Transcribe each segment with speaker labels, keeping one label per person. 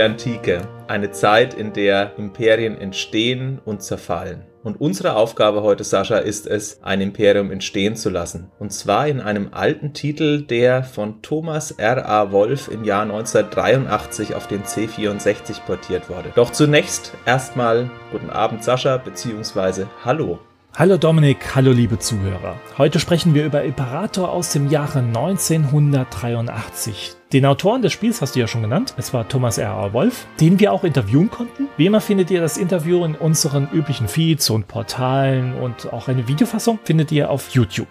Speaker 1: Die Antike, eine Zeit, in der Imperien entstehen und zerfallen. Und unsere Aufgabe heute, Sascha, ist es, ein Imperium entstehen zu lassen. Und zwar in einem alten Titel, der von Thomas R. A. Wolf im Jahr 1983 auf den C64 portiert wurde. Doch zunächst erstmal guten Abend, Sascha, beziehungsweise Hallo.
Speaker 2: Hallo Dominik, hallo liebe Zuhörer. Heute sprechen wir über Imperator aus dem Jahre 1983. Den Autoren des Spiels hast du ja schon genannt. Es war Thomas R. A. Wolf, den wir auch interviewen konnten. Wie immer findet ihr das Interview in unseren üblichen Feeds und Portalen und auch eine Videofassung findet ihr auf YouTube.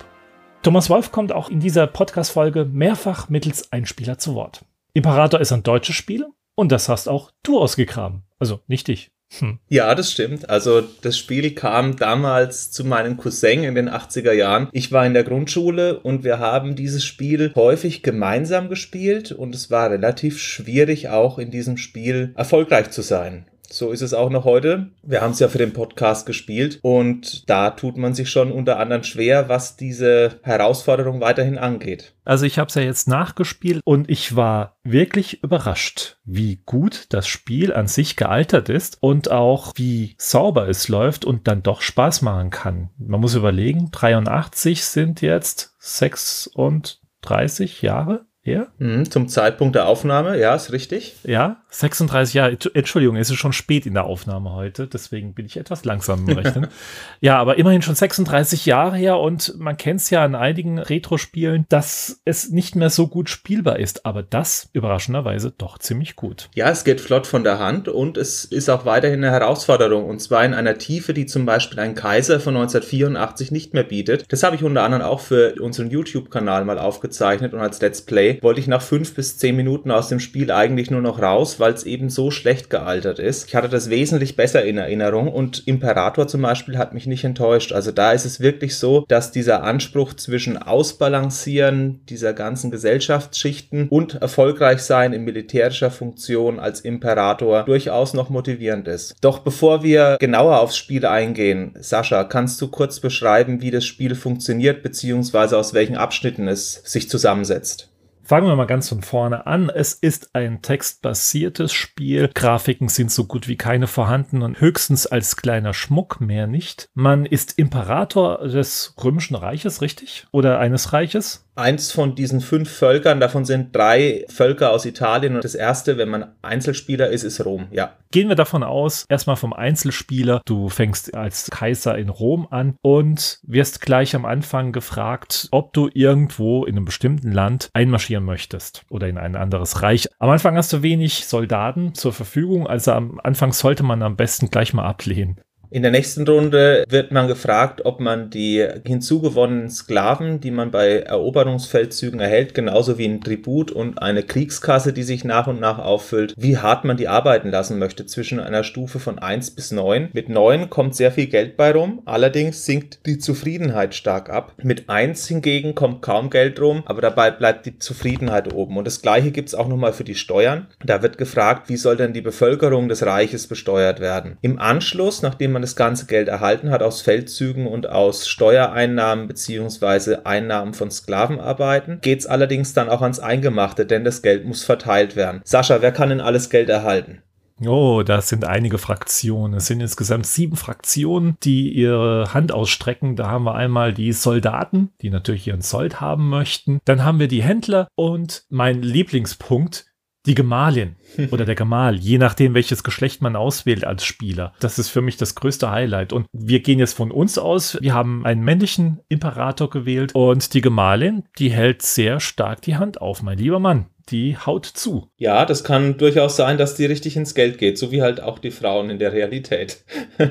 Speaker 2: Thomas Wolf kommt auch in dieser Podcast-Folge mehrfach mittels Einspieler zu Wort. Imperator ist ein deutsches Spiel und das hast auch du ausgegraben. Also nicht ich.
Speaker 1: Hm. Ja, das stimmt. Also das Spiel kam damals zu meinem Cousin in den 80er Jahren. Ich war in der Grundschule und wir haben dieses Spiel häufig gemeinsam gespielt und es war relativ schwierig auch in diesem Spiel erfolgreich zu sein. So ist es auch noch heute. Wir haben es ja für den Podcast gespielt und da tut man sich schon unter anderem schwer, was diese Herausforderung weiterhin angeht.
Speaker 2: Also ich habe es ja jetzt nachgespielt und ich war wirklich überrascht, wie gut das Spiel an sich gealtert ist und auch wie sauber es läuft und dann doch Spaß machen kann. Man muss überlegen, 83 sind jetzt 36 Jahre her.
Speaker 1: Mhm, zum Zeitpunkt der Aufnahme, ja, ist richtig.
Speaker 2: Ja, 36 Jahre. Entschuldigung, es ist schon spät in der Aufnahme heute, deswegen bin ich etwas langsam im Rechnen. ja, aber immerhin schon 36 Jahre her und man kennt es ja an einigen Retro-Spielen, dass es nicht mehr so gut spielbar ist, aber das überraschenderweise doch ziemlich gut.
Speaker 1: Ja, es geht flott von der Hand und es ist auch weiterhin eine Herausforderung und zwar in einer Tiefe, die zum Beispiel ein Kaiser von 1984 nicht mehr bietet. Das habe ich unter anderem auch für unseren YouTube-Kanal mal aufgezeichnet und als Let's Play wollte ich nach fünf bis zehn Minuten aus dem Spiel eigentlich nur noch raus, weil es eben so schlecht gealtert ist. Ich hatte das wesentlich besser in Erinnerung und Imperator zum Beispiel hat mich nicht enttäuscht. Also da ist es wirklich so, dass dieser Anspruch zwischen Ausbalancieren dieser ganzen Gesellschaftsschichten und erfolgreich sein in militärischer Funktion als Imperator durchaus noch motivierend ist. Doch bevor wir genauer aufs Spiel eingehen, Sascha, kannst du kurz beschreiben, wie das Spiel funktioniert bzw. aus welchen Abschnitten es sich zusammensetzt?
Speaker 2: Fangen wir mal ganz von vorne an. Es ist ein textbasiertes Spiel. Grafiken sind so gut wie keine vorhanden und höchstens als kleiner Schmuck, mehr nicht. Man ist Imperator des Römischen Reiches, richtig? Oder eines Reiches?
Speaker 1: Eins von diesen fünf Völkern. Davon sind drei Völker aus Italien. Und das erste, wenn man Einzelspieler ist, ist Rom. Ja.
Speaker 2: Gehen wir davon aus, erstmal vom Einzelspieler. Du fängst als Kaiser in Rom an und wirst gleich am Anfang gefragt, ob du irgendwo in einem bestimmten Land einmarschieren möchtest oder in ein anderes Reich. Am Anfang hast du wenig Soldaten zur Verfügung, also am Anfang sollte man am besten gleich mal ablehnen.
Speaker 1: In der nächsten Runde wird man gefragt, ob man die hinzugewonnenen Sklaven, die man bei Eroberungsfeldzügen erhält, genauso wie ein Tribut und eine Kriegskasse, die sich nach und nach auffüllt, wie hart man die arbeiten lassen möchte zwischen einer Stufe von 1 bis 9. Mit 9 kommt sehr viel Geld bei rum, allerdings sinkt die Zufriedenheit stark ab. Mit 1 hingegen kommt kaum Geld rum, aber dabei bleibt die Zufriedenheit oben. Und das gleiche gibt es auch nochmal für die Steuern. Da wird gefragt, wie soll denn die Bevölkerung des Reiches besteuert werden. Im Anschluss, nachdem man man das ganze Geld erhalten hat aus Feldzügen und aus Steuereinnahmen bzw. Einnahmen von Sklavenarbeiten, geht es allerdings dann auch ans Eingemachte, denn das Geld muss verteilt werden. Sascha, wer kann denn alles Geld erhalten?
Speaker 2: Oh, das sind einige Fraktionen. Es sind insgesamt sieben Fraktionen, die ihre Hand ausstrecken. Da haben wir einmal die Soldaten, die natürlich ihren Sold haben möchten. Dann haben wir die Händler und mein Lieblingspunkt, die Gemahlin oder der Gemahl, je nachdem, welches Geschlecht man auswählt als Spieler. Das ist für mich das größte Highlight. Und wir gehen jetzt von uns aus. Wir haben einen männlichen Imperator gewählt und die Gemahlin, die hält sehr stark die Hand auf, mein lieber Mann. Die haut zu.
Speaker 1: Ja, das kann durchaus sein, dass die richtig ins Geld geht, so wie halt auch die Frauen in der Realität.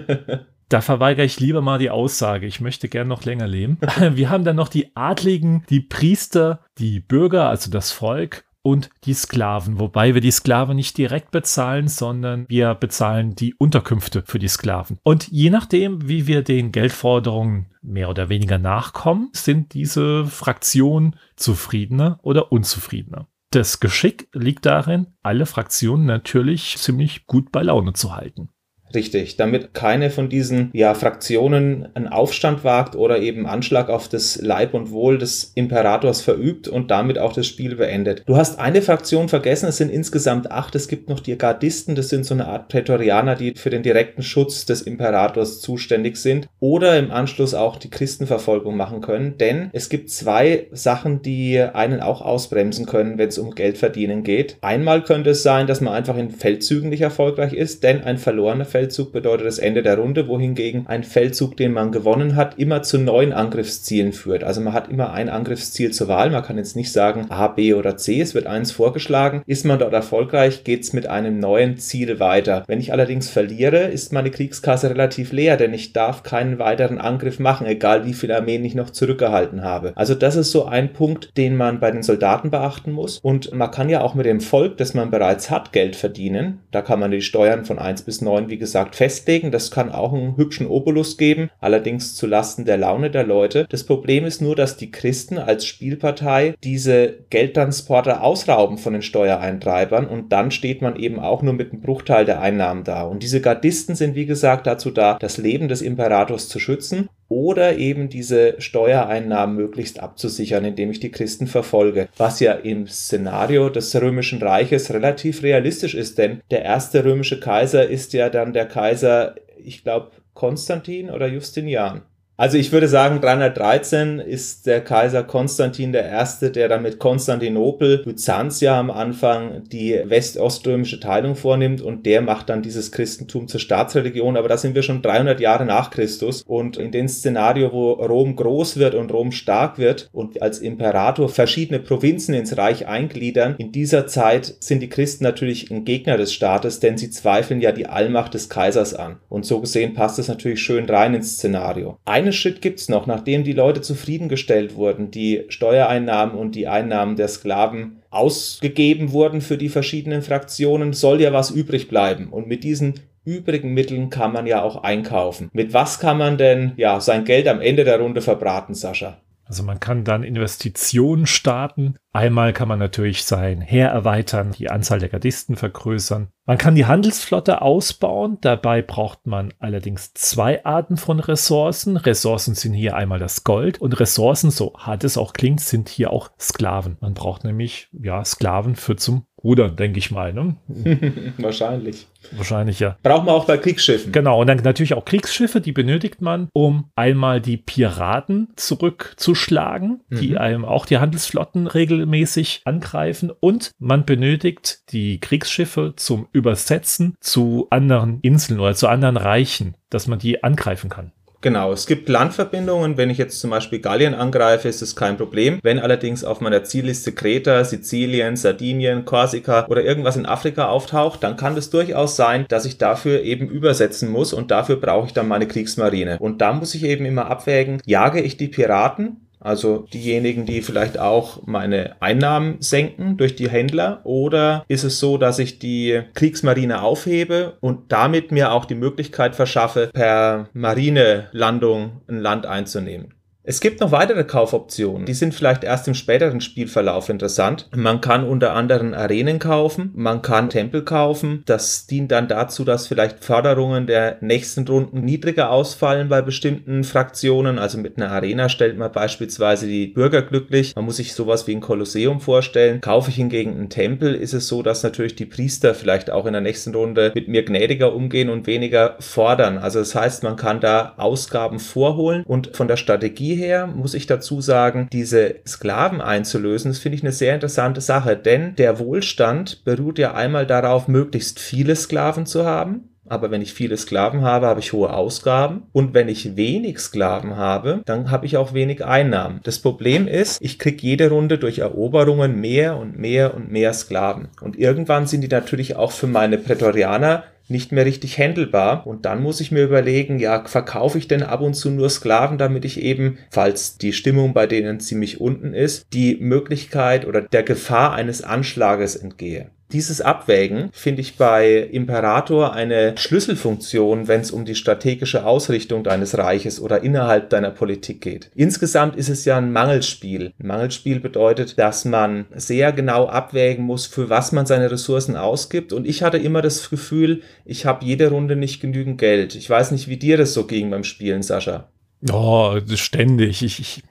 Speaker 2: Da verweigere ich lieber mal die Aussage. Ich möchte gern noch länger leben. Wir haben dann noch die Adligen, die Priester, die Bürger, also das Volk und die Sklaven, wobei wir die Sklaven nicht direkt bezahlen, sondern wir bezahlen die Unterkünfte für die Sklaven. Und je nachdem, wie wir den Geldforderungen mehr oder weniger nachkommen, sind diese Fraktionen zufriedener oder unzufriedener. Das Geschick liegt darin, alle Fraktionen natürlich ziemlich gut bei Laune zu halten.
Speaker 1: Richtig, damit keine von diesen ja, Fraktionen einen Aufstand wagt oder eben Anschlag auf das Leib und Wohl des Imperators verübt und damit auch das Spiel beendet. Du hast eine Fraktion vergessen, es sind insgesamt acht. Es gibt noch die Gardisten, das sind so eine Art Prätorianer, die für den direkten Schutz des Imperators zuständig sind oder im Anschluss auch die Christenverfolgung machen können, denn es gibt zwei Sachen, die einen auch ausbremsen können, wenn es um Geld verdienen geht. Einmal könnte es sein, dass man einfach in Feldzügen nicht erfolgreich ist, denn ein verlorener Feldzug Feldzug bedeutet das Ende der Runde, wohingegen ein Feldzug, den man gewonnen hat, immer zu neuen Angriffszielen führt. Also man hat immer ein Angriffsziel zur Wahl. Man kann jetzt nicht sagen A, B oder C. Es wird eins vorgeschlagen. Ist man dort erfolgreich, geht es mit einem neuen Ziel weiter. Wenn ich allerdings verliere, ist meine Kriegskasse relativ leer, denn ich darf keinen weiteren Angriff machen, egal wie viele Armeen ich noch zurückgehalten habe. Also das ist so ein Punkt, den man bei den Soldaten beachten muss. Und man kann ja auch mit dem Volk, das man bereits hat, Geld verdienen. Da kann man die Steuern von 1 bis 9, wie gesagt, gesagt, festlegen. Das kann auch einen hübschen Obolus geben, allerdings zu Lasten der Laune der Leute. Das Problem ist nur, dass die Christen als Spielpartei diese Geldtransporter ausrauben von den Steuereintreibern und dann steht man eben auch nur mit einem Bruchteil der Einnahmen da. Und diese Gardisten sind, wie gesagt, dazu da, das Leben des Imperators zu schützen oder eben diese Steuereinnahmen möglichst abzusichern, indem ich die Christen verfolge. Was ja im Szenario des Römischen Reiches relativ realistisch ist, denn der erste römische Kaiser ist ja dann der Kaiser, ich glaube, Konstantin oder Justinian. Also ich würde sagen, 313 ist der Kaiser Konstantin I., der dann mit Konstantinopel, Byzanz ja am Anfang die west-oströmische Teilung vornimmt und der macht dann dieses Christentum zur Staatsreligion. Aber da sind wir schon 300 Jahre nach Christus und in dem Szenario, wo Rom groß wird und Rom stark wird und als Imperator verschiedene Provinzen ins Reich eingliedern, in dieser Zeit sind die Christen natürlich ein Gegner des Staates, denn sie zweifeln ja die Allmacht des Kaisers an. Und so gesehen passt es natürlich schön rein ins Szenario. Eine Schritt gibt es noch, nachdem die Leute zufriedengestellt wurden, die Steuereinnahmen und die Einnahmen der Sklaven ausgegeben wurden für die verschiedenen Fraktionen, soll ja was übrig bleiben. Und mit diesen übrigen Mitteln kann man ja auch einkaufen. Mit was kann man denn ja sein Geld am Ende der Runde verbraten, Sascha?
Speaker 2: Also man kann dann Investitionen starten. Einmal kann man natürlich sein Heer erweitern, die Anzahl der Gardisten vergrößern. Man kann die Handelsflotte ausbauen. Dabei braucht man allerdings zwei Arten von Ressourcen. Ressourcen sind hier einmal das Gold und Ressourcen, so hart es auch klingt, sind hier auch Sklaven. Man braucht nämlich ja Sklaven für zum Rudern, denke ich mal. Ne?
Speaker 1: Wahrscheinlich.
Speaker 2: Wahrscheinlich, ja.
Speaker 1: Braucht man auch bei Kriegsschiffen.
Speaker 2: Genau, und dann natürlich auch Kriegsschiffe, die benötigt man, um einmal die Piraten zurückzuschlagen, mhm. die einem auch die Handelsflotten regelmäßig angreifen. Und man benötigt die Kriegsschiffe zum Übersetzen zu anderen Inseln oder zu anderen Reichen, dass man die angreifen kann.
Speaker 1: Genau, es gibt Landverbindungen. Wenn ich jetzt zum Beispiel Gallien angreife, ist es kein Problem. Wenn allerdings auf meiner Zielliste Kreta, Sizilien, Sardinien, Korsika oder irgendwas in Afrika auftaucht, dann kann es durchaus sein, dass ich dafür eben übersetzen muss und dafür brauche ich dann meine Kriegsmarine. Und da muss ich eben immer abwägen, jage ich die Piraten also diejenigen, die vielleicht auch meine Einnahmen senken durch die Händler. Oder ist es so, dass ich die Kriegsmarine aufhebe und damit mir auch die Möglichkeit verschaffe, per Marinelandung ein Land einzunehmen? Es gibt noch weitere Kaufoptionen. Die sind vielleicht erst im späteren Spielverlauf interessant. Man kann unter anderem Arenen kaufen, man kann Tempel kaufen. Das dient dann dazu, dass vielleicht Förderungen der nächsten Runden niedriger ausfallen bei bestimmten Fraktionen. Also mit einer Arena stellt man beispielsweise die Bürger glücklich. Man muss sich sowas wie ein Kolosseum vorstellen. Kaufe ich hingegen einen Tempel, ist es so, dass natürlich die Priester vielleicht auch in der nächsten Runde mit mir gnädiger umgehen und weniger fordern. Also das heißt, man kann da Ausgaben vorholen und von der Strategie her muss ich dazu sagen, diese Sklaven einzulösen, das finde ich eine sehr interessante Sache, denn der Wohlstand beruht ja einmal darauf, möglichst viele Sklaven zu haben. Aber wenn ich viele Sklaven habe, habe ich hohe Ausgaben. Und wenn ich wenig Sklaven habe, dann habe ich auch wenig Einnahmen. Das Problem ist, ich kriege jede Runde durch Eroberungen mehr und mehr und mehr Sklaven. Und irgendwann sind die natürlich auch für meine Prätorianer nicht mehr richtig händelbar. Und dann muss ich mir überlegen, ja, verkaufe ich denn ab und zu nur Sklaven, damit ich eben, falls die Stimmung bei denen ziemlich unten ist, die Möglichkeit oder der Gefahr eines Anschlages entgehe. Dieses Abwägen finde ich bei Imperator eine Schlüsselfunktion, wenn es um die strategische Ausrichtung deines Reiches oder innerhalb deiner Politik geht. Insgesamt ist es ja ein Mangelspiel. Ein Mangelspiel bedeutet, dass man sehr genau abwägen muss, für was man seine Ressourcen ausgibt. Und ich hatte immer das Gefühl, ich habe jede Runde nicht genügend Geld. Ich weiß nicht, wie dir das so ging beim Spielen, Sascha.
Speaker 2: Oh, ständig. Ich, ich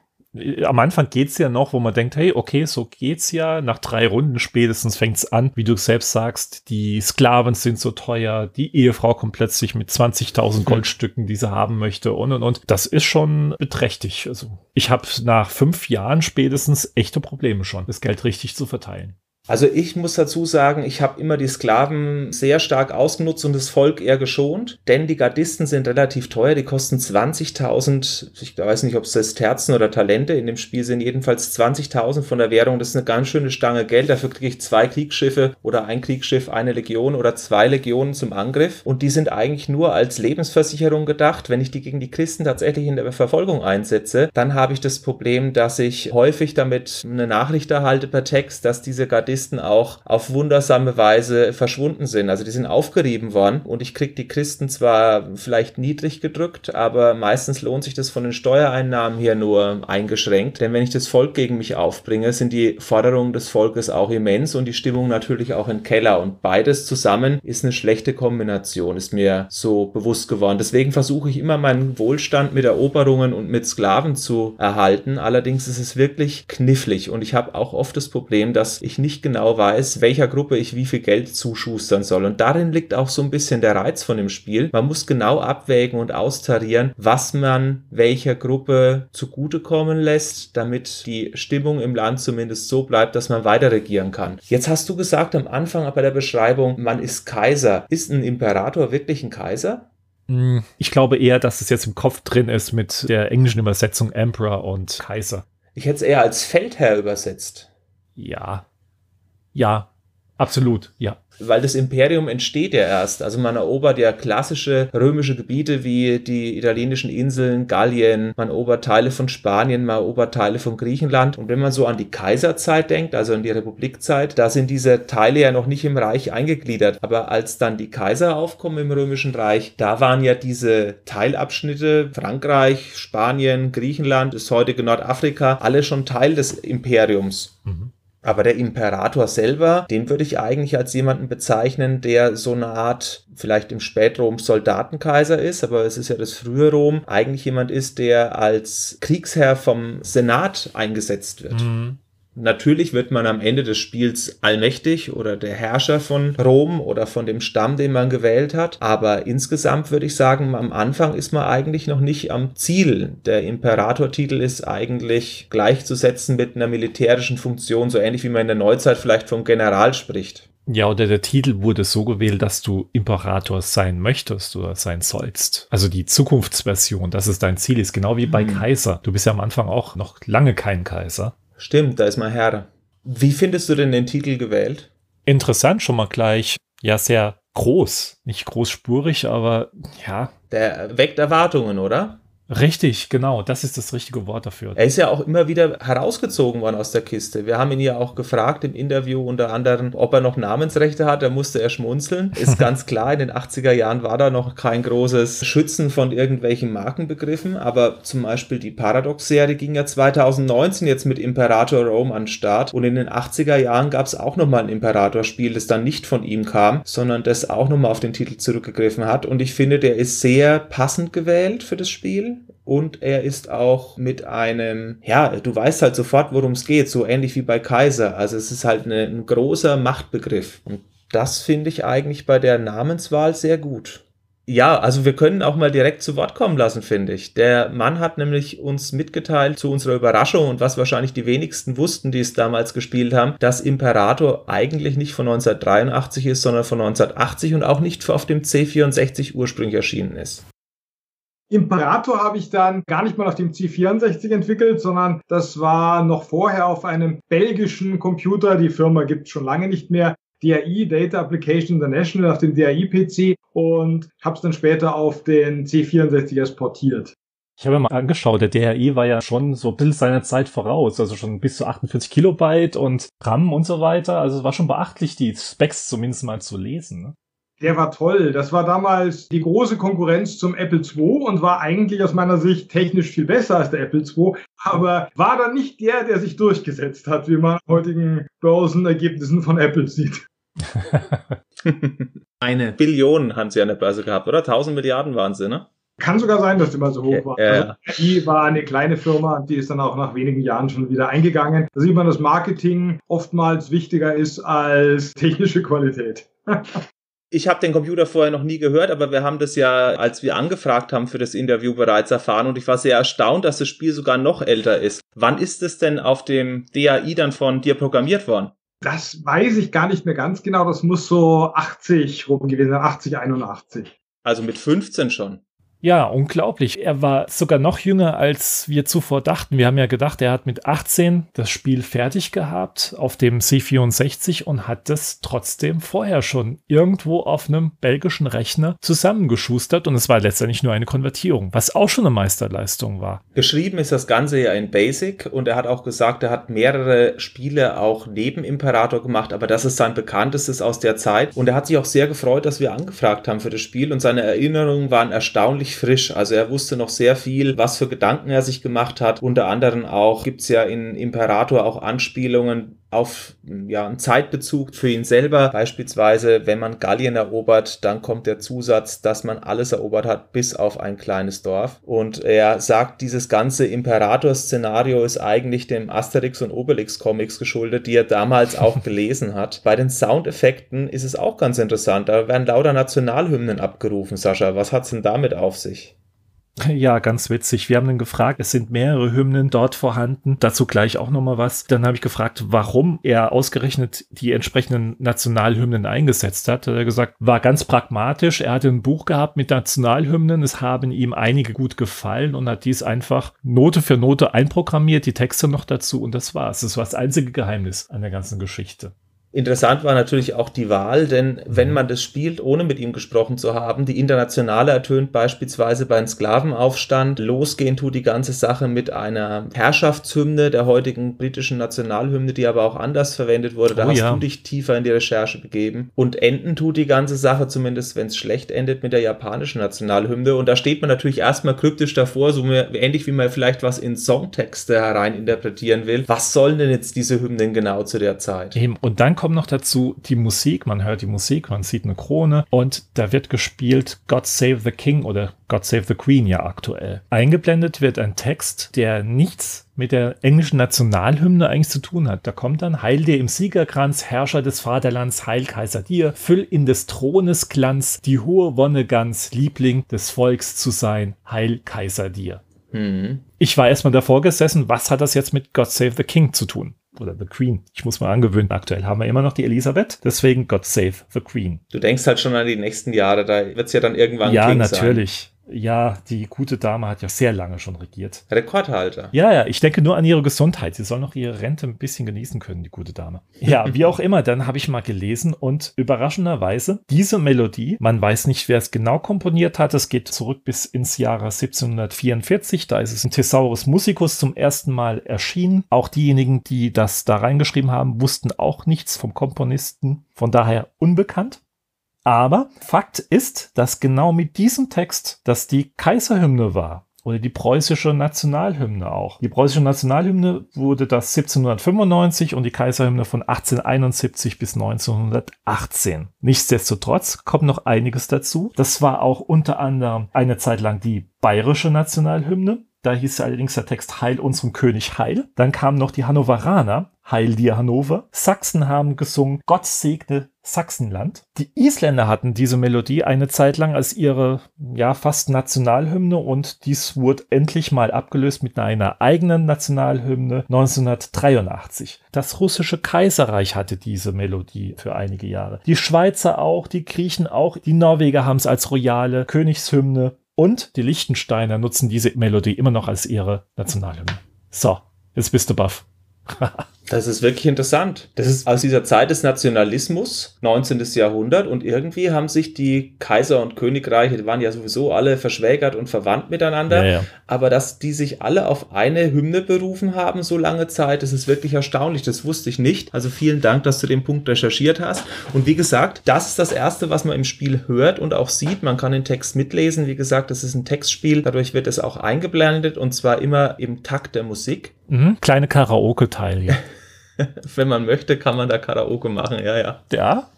Speaker 2: am Anfang geht's ja noch, wo man denkt, hey, okay, so geht's ja. Nach drei Runden spätestens fängt's an, wie du selbst sagst, die Sklaven sind so teuer, die Ehefrau kommt plötzlich mit 20.000 Goldstücken, die sie haben möchte und und und. Das ist schon beträchtlich. Also ich habe nach fünf Jahren spätestens echte Probleme schon, das Geld richtig zu verteilen.
Speaker 1: Also ich muss dazu sagen, ich habe immer die Sklaven sehr stark ausgenutzt und das Volk eher geschont, denn die Gardisten sind relativ teuer, die kosten 20.000, ich weiß nicht, ob es Sesterzen oder Talente in dem Spiel sind, jedenfalls 20.000 von der Währung, das ist eine ganz schöne Stange Geld, dafür kriege ich zwei Kriegsschiffe oder ein Kriegsschiff, eine Legion oder zwei Legionen zum Angriff. Und die sind eigentlich nur als Lebensversicherung gedacht. Wenn ich die gegen die Christen tatsächlich in der Verfolgung einsetze, dann habe ich das Problem, dass ich häufig damit eine Nachricht erhalte per Text, dass diese Gardisten Christen auch auf wundersame Weise verschwunden sind. Also die sind aufgerieben worden und ich kriege die Christen zwar vielleicht niedrig gedrückt, aber meistens lohnt sich das von den Steuereinnahmen her nur eingeschränkt. Denn wenn ich das Volk gegen mich aufbringe, sind die Forderungen des Volkes auch immens und die Stimmung natürlich auch im Keller. Und beides zusammen ist eine schlechte Kombination, ist mir so bewusst geworden. Deswegen versuche ich immer meinen Wohlstand mit Eroberungen und mit Sklaven zu erhalten. Allerdings ist es wirklich knifflig und ich habe auch oft das Problem, dass ich nicht genau weiß, welcher Gruppe ich wie viel Geld zuschustern soll. Und darin liegt auch so ein bisschen der Reiz von dem Spiel. Man muss genau abwägen und austarieren, was man welcher Gruppe zugutekommen lässt, damit die Stimmung im Land zumindest so bleibt, dass man weiter regieren kann. Jetzt hast du gesagt am Anfang bei der Beschreibung, man ist Kaiser. Ist ein Imperator wirklich ein Kaiser?
Speaker 2: Hm, ich glaube eher, dass es jetzt im Kopf drin ist mit der englischen Übersetzung Emperor und Kaiser.
Speaker 1: Ich hätte es eher als Feldherr übersetzt.
Speaker 2: Ja, ja, absolut, ja
Speaker 1: weil das Imperium entsteht ja erst. Also man erobert ja klassische römische Gebiete wie die italienischen Inseln, Gallien, man erobert Teile von Spanien, man erobert Teile von Griechenland. Und wenn man so an die Kaiserzeit denkt, also an die Republikzeit, da sind diese Teile ja noch nicht im Reich eingegliedert. Aber als dann die Kaiser aufkommen im römischen Reich, da waren ja diese Teilabschnitte, Frankreich, Spanien, Griechenland, das heutige Nordafrika, alle schon Teil des Imperiums. Mhm. Aber der Imperator selber, den würde ich eigentlich als jemanden bezeichnen, der so eine Art, vielleicht im Spätrom Soldatenkaiser ist, aber es ist ja das frühe Rom, eigentlich jemand ist, der als Kriegsherr vom Senat eingesetzt wird. Mhm. Natürlich wird man am Ende des Spiels allmächtig oder der Herrscher von Rom oder von dem Stamm, den man gewählt hat. Aber insgesamt würde ich sagen, am Anfang ist man eigentlich noch nicht am Ziel. Der Imperatortitel ist eigentlich gleichzusetzen mit einer militärischen Funktion, so ähnlich wie man in der Neuzeit vielleicht vom General spricht.
Speaker 2: Ja, oder der Titel wurde so gewählt, dass du Imperator sein möchtest oder sein sollst. Also die Zukunftsversion, dass es dein Ziel ist, genau wie bei hm. Kaiser. Du bist ja am Anfang auch noch lange kein Kaiser.
Speaker 1: Stimmt, da ist mein Herr. Wie findest du denn den Titel gewählt?
Speaker 2: Interessant schon mal gleich. Ja, sehr groß. Nicht großspurig, aber ja.
Speaker 1: Der weckt Erwartungen, oder?
Speaker 2: Richtig, genau, das ist das richtige Wort dafür.
Speaker 1: Er ist ja auch immer wieder herausgezogen worden aus der Kiste. Wir haben ihn ja auch gefragt im Interview unter anderem, ob er noch Namensrechte hat. Da musste er schmunzeln. Ist ganz klar, in den 80er Jahren war da noch kein großes Schützen von irgendwelchen Markenbegriffen. Aber zum Beispiel die Paradox-Serie ging ja 2019 jetzt mit Imperator Rome an den Start. Und in den 80er Jahren gab es auch nochmal ein Imperator-Spiel, das dann nicht von ihm kam, sondern das auch nochmal auf den Titel zurückgegriffen hat. Und ich finde, der ist sehr passend gewählt für das Spiel und er ist auch mit einem, ja, du weißt halt sofort, worum es geht, so ähnlich wie bei Kaiser. Also es ist halt eine, ein großer Machtbegriff. Und das finde ich eigentlich bei der Namenswahl sehr gut. Ja, also wir können auch mal direkt zu Wort kommen lassen, finde ich. Der Mann hat nämlich uns mitgeteilt, zu unserer Überraschung und was wahrscheinlich die wenigsten wussten, die es damals gespielt haben, dass Imperator eigentlich nicht von 1983 ist, sondern von 1980 und auch nicht auf dem C64 ursprünglich erschienen ist.
Speaker 3: Imperator habe ich dann gar nicht mal auf dem C64 entwickelt, sondern das war noch vorher auf einem belgischen Computer. Die Firma gibt es schon lange nicht mehr. DAI, Data Application International, auf dem DAI-PC und habe es dann später auf den C64 portiert.
Speaker 2: Ich habe mal angeschaut, der DRI war ja schon so ein bisschen seiner Zeit voraus, also schon bis zu 48 Kilobyte und RAM und so weiter. Also es war schon beachtlich, die Specs zumindest mal zu lesen. Ne?
Speaker 3: Der war toll. Das war damals die große Konkurrenz zum Apple II und war eigentlich aus meiner Sicht technisch viel besser als der Apple II, aber war dann nicht der, der sich durchgesetzt hat, wie man heutigen Börsenergebnissen von Apple sieht.
Speaker 1: Eine Billion haben sie an der Börse gehabt, oder? 1000 Milliarden waren sie, ne?
Speaker 3: Kann sogar sein, dass die mal so hoch war. Ja, ja. Also, die war eine kleine Firma, die ist dann auch nach wenigen Jahren schon wieder eingegangen. Da sieht man, dass Marketing oftmals wichtiger ist als technische Qualität.
Speaker 1: Ich habe den Computer vorher noch nie gehört, aber wir haben das ja, als wir angefragt haben für das Interview bereits erfahren und ich war sehr erstaunt, dass das Spiel sogar noch älter ist. Wann ist es denn auf dem DAI dann von dir programmiert worden?
Speaker 3: Das weiß ich gar nicht mehr ganz genau. Das muss so 80 rum gewesen sein, 80, 81.
Speaker 1: Also mit 15 schon.
Speaker 2: Ja, unglaublich. Er war sogar noch jünger, als wir zuvor dachten. Wir haben ja gedacht, er hat mit 18 das Spiel fertig gehabt auf dem C64 und hat das trotzdem vorher schon irgendwo auf einem belgischen Rechner zusammengeschustert und es war letztendlich nur eine Konvertierung, was auch schon eine Meisterleistung war.
Speaker 1: Geschrieben ist das Ganze ja in Basic und er hat auch gesagt, er hat mehrere Spiele auch neben Imperator gemacht, aber das ist sein bekanntestes aus der Zeit und er hat sich auch sehr gefreut, dass wir angefragt haben für das Spiel und seine Erinnerungen waren erstaunlich frisch. Also er wusste noch sehr viel, was für Gedanken er sich gemacht hat. Unter anderem auch gibt es ja in Imperator auch Anspielungen auf ja, einen Zeitbezug für ihn selber. Beispielsweise, wenn man Gallien erobert, dann kommt der Zusatz, dass man alles erobert hat, bis auf ein kleines Dorf. Und er sagt, dieses ganze Imperator-Szenario ist eigentlich dem Asterix und Obelix-Comics geschuldet, die er damals auch gelesen hat. Bei den Soundeffekten ist es auch ganz interessant. Da werden lauter Nationalhymnen abgerufen, Sascha. Was hat es denn damit auf sich?
Speaker 2: Ja, ganz witzig. Wir haben dann gefragt, es sind mehrere Hymnen dort vorhanden. Dazu gleich auch nochmal was. Dann habe ich gefragt, warum er ausgerechnet die entsprechenden Nationalhymnen eingesetzt hat. Da hat er gesagt, war ganz pragmatisch. Er hatte ein Buch gehabt mit Nationalhymnen. Es haben ihm einige gut gefallen und hat dies einfach Note für Note einprogrammiert, die Texte noch dazu und das war's. Das war das einzige Geheimnis an der ganzen Geschichte.
Speaker 1: Interessant war natürlich auch die Wahl, denn wenn man das spielt, ohne mit ihm gesprochen zu haben, die Internationale ertönt beispielsweise beim Sklavenaufstand, losgehen tut die ganze Sache mit einer Herrschaftshymne der heutigen britischen Nationalhymne, die aber auch anders verwendet wurde. Da oh, hast ja. du dich tiefer in die Recherche begeben. Und enden tut die ganze Sache, zumindest wenn es schlecht endet, mit der japanischen Nationalhymne. Und da steht man natürlich erstmal kryptisch davor, so ähnlich wie man vielleicht was in Songtexte hereininterpretieren will. Was sollen denn jetzt diese Hymnen genau zu der Zeit?
Speaker 2: Eben, und dann kommt noch dazu die Musik. Man hört die Musik, man sieht eine Krone und da wird gespielt God Save the King oder God Save the Queen ja aktuell. Eingeblendet wird ein Text, der nichts mit der englischen Nationalhymne eigentlich zu tun hat. Da kommt dann Heil dir im Siegerkranz, Herrscher des Vaterlands, Heil Kaiser dir, füll in des Thrones Glanz, die hohe Wonne ganz, Liebling des Volks zu sein, Heil Kaiser dir. Mhm. Ich war erstmal davor gesessen, was hat das jetzt mit God Save the King zu tun? Oder The Queen. Ich muss mal angewöhnen. Aktuell haben wir immer noch die Elisabeth. Deswegen God Save the Queen.
Speaker 1: Du denkst halt schon an die nächsten Jahre. Da wird es ja dann irgendwann
Speaker 2: Ja, King natürlich. Sein. Ja, die gute Dame hat ja sehr lange schon regiert.
Speaker 1: Rekordhalter.
Speaker 2: Ja, ja, ich denke nur an ihre Gesundheit. Sie soll noch ihre Rente ein bisschen genießen können, die gute Dame. Ja, wie auch immer, dann habe ich mal gelesen und überraschenderweise diese Melodie, man weiß nicht, wer es genau komponiert hat, es geht zurück bis ins Jahre 1744, da ist es in Thesaurus Musicus zum ersten Mal erschienen. Auch diejenigen, die das da reingeschrieben haben, wussten auch nichts vom Komponisten, von daher unbekannt. Aber Fakt ist, dass genau mit diesem Text, dass die Kaiserhymne war, oder die preußische Nationalhymne auch. Die preußische Nationalhymne wurde das 1795 und die Kaiserhymne von 1871 bis 1918. Nichtsdestotrotz kommt noch einiges dazu. Das war auch unter anderem eine Zeit lang die bayerische Nationalhymne. Da hieß allerdings der Text Heil unserem König Heil. Dann kamen noch die Hannoveraner, Heil dir Hannover. Sachsen haben gesungen Gott segne Sachsenland. Die Isländer hatten diese Melodie eine Zeit lang als ihre ja fast Nationalhymne und dies wurde endlich mal abgelöst mit einer eigenen Nationalhymne 1983. Das russische Kaiserreich hatte diese Melodie für einige Jahre. Die Schweizer auch, die Griechen auch, die Norweger haben es als royale Königshymne und die Liechtensteiner nutzen diese Melodie immer noch als ihre Nationalhymne. So, jetzt bist du baff.
Speaker 1: Das ist wirklich interessant. Das ist aus dieser Zeit des Nationalismus, 19. Jahrhundert, und irgendwie haben sich die Kaiser und Königreiche, die waren ja sowieso alle verschwägert und verwandt miteinander, ja, ja. aber dass die sich alle auf eine Hymne berufen haben, so lange Zeit, das ist wirklich erstaunlich. Das wusste ich nicht. Also vielen Dank, dass du den Punkt recherchiert hast. Und wie gesagt, das ist das Erste, was man im Spiel hört und auch sieht. Man kann den Text mitlesen. Wie gesagt, das ist ein Textspiel, dadurch wird es auch eingeblendet und zwar immer im Takt der Musik.
Speaker 2: Mhm, kleine Karaoke-Teil, ja.
Speaker 1: Wenn man möchte, kann man da Karaoke machen, ja, ja.
Speaker 2: Ja,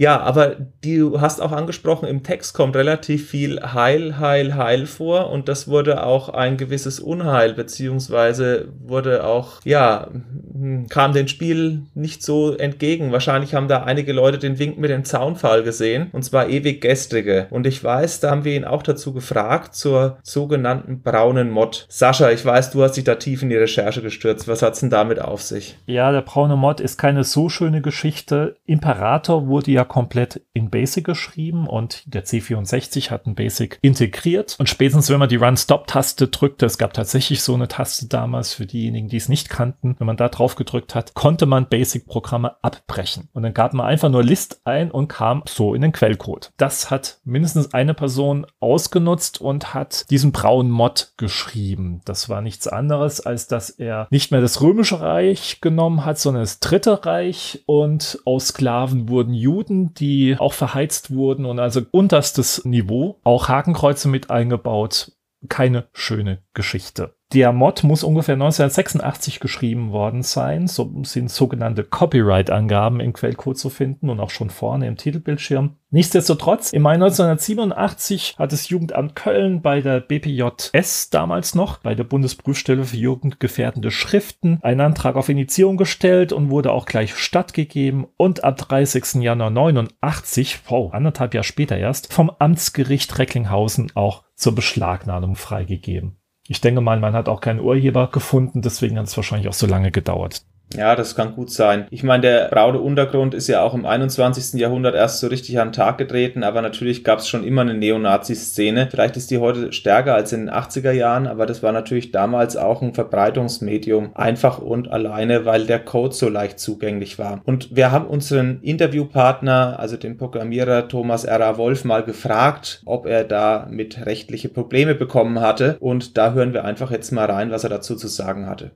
Speaker 1: ja, aber du hast auch angesprochen, im Text kommt relativ viel Heil, Heil, Heil vor und das wurde auch ein gewisses Unheil, beziehungsweise wurde auch, ja, kam dem Spiel nicht so entgegen. Wahrscheinlich haben da einige Leute den Wink mit dem Zaunfall gesehen und zwar ewig gestrige. Und ich weiß, da haben wir ihn auch dazu gefragt zur sogenannten braunen Mod. Sascha, ich weiß, du hast dich da tief in die Recherche gestürzt. Was hat's denn damit auf sich?
Speaker 2: Ja, der braune Mod ist keine so schöne Geschichte. Imperator wurde ja komplett in Basic geschrieben und der C64 hat ein Basic integriert. Und spätestens, wenn man die Run-Stop-Taste drückte, es gab tatsächlich so eine Taste damals für diejenigen, die es nicht kannten, wenn man da drauf gedrückt hat, konnte man Basic-Programme abbrechen. Und dann gab man einfach nur List ein und kam so in den Quellcode. Das hat mindestens eine Person ausgenutzt und hat diesen braunen Mod geschrieben. Das war nichts anderes, als dass er nicht mehr das Römische Reich genommen hat, sondern das Dritte Reich und aus Sklaven wurden Juden die auch verheizt wurden und also unterstes Niveau. Auch Hakenkreuze mit eingebaut. Keine schöne Geschichte. Der Mod muss ungefähr 1986 geschrieben worden sein. So sind sogenannte Copyright-Angaben im Quellcode zu finden und auch schon vorne im Titelbildschirm. Nichtsdestotrotz, im Mai 1987 hat das Jugendamt Köln bei der BPJS damals noch, bei der Bundesprüfstelle für jugendgefährdende Schriften, einen Antrag auf Initiierung gestellt und wurde auch gleich stattgegeben und am 30. Januar 89, wow, anderthalb Jahre später erst, vom Amtsgericht Recklinghausen auch zur Beschlagnahmung freigegeben. Ich denke mal, man hat auch keinen Urheber gefunden, deswegen hat es wahrscheinlich auch so lange gedauert.
Speaker 1: Ja, das kann gut sein. Ich meine, der braune Untergrund ist ja auch im 21. Jahrhundert erst so richtig an den Tag getreten, aber natürlich gab es schon immer eine Neonazi-Szene. Vielleicht ist die heute stärker als in den 80er Jahren, aber das war natürlich damals auch ein Verbreitungsmedium, einfach und alleine, weil der Code so leicht zugänglich war. Und wir haben unseren Interviewpartner, also den Programmierer Thomas R.A. Wolf, mal gefragt, ob er da mit rechtliche Probleme bekommen hatte. Und da hören wir einfach jetzt mal rein, was er dazu zu sagen hatte.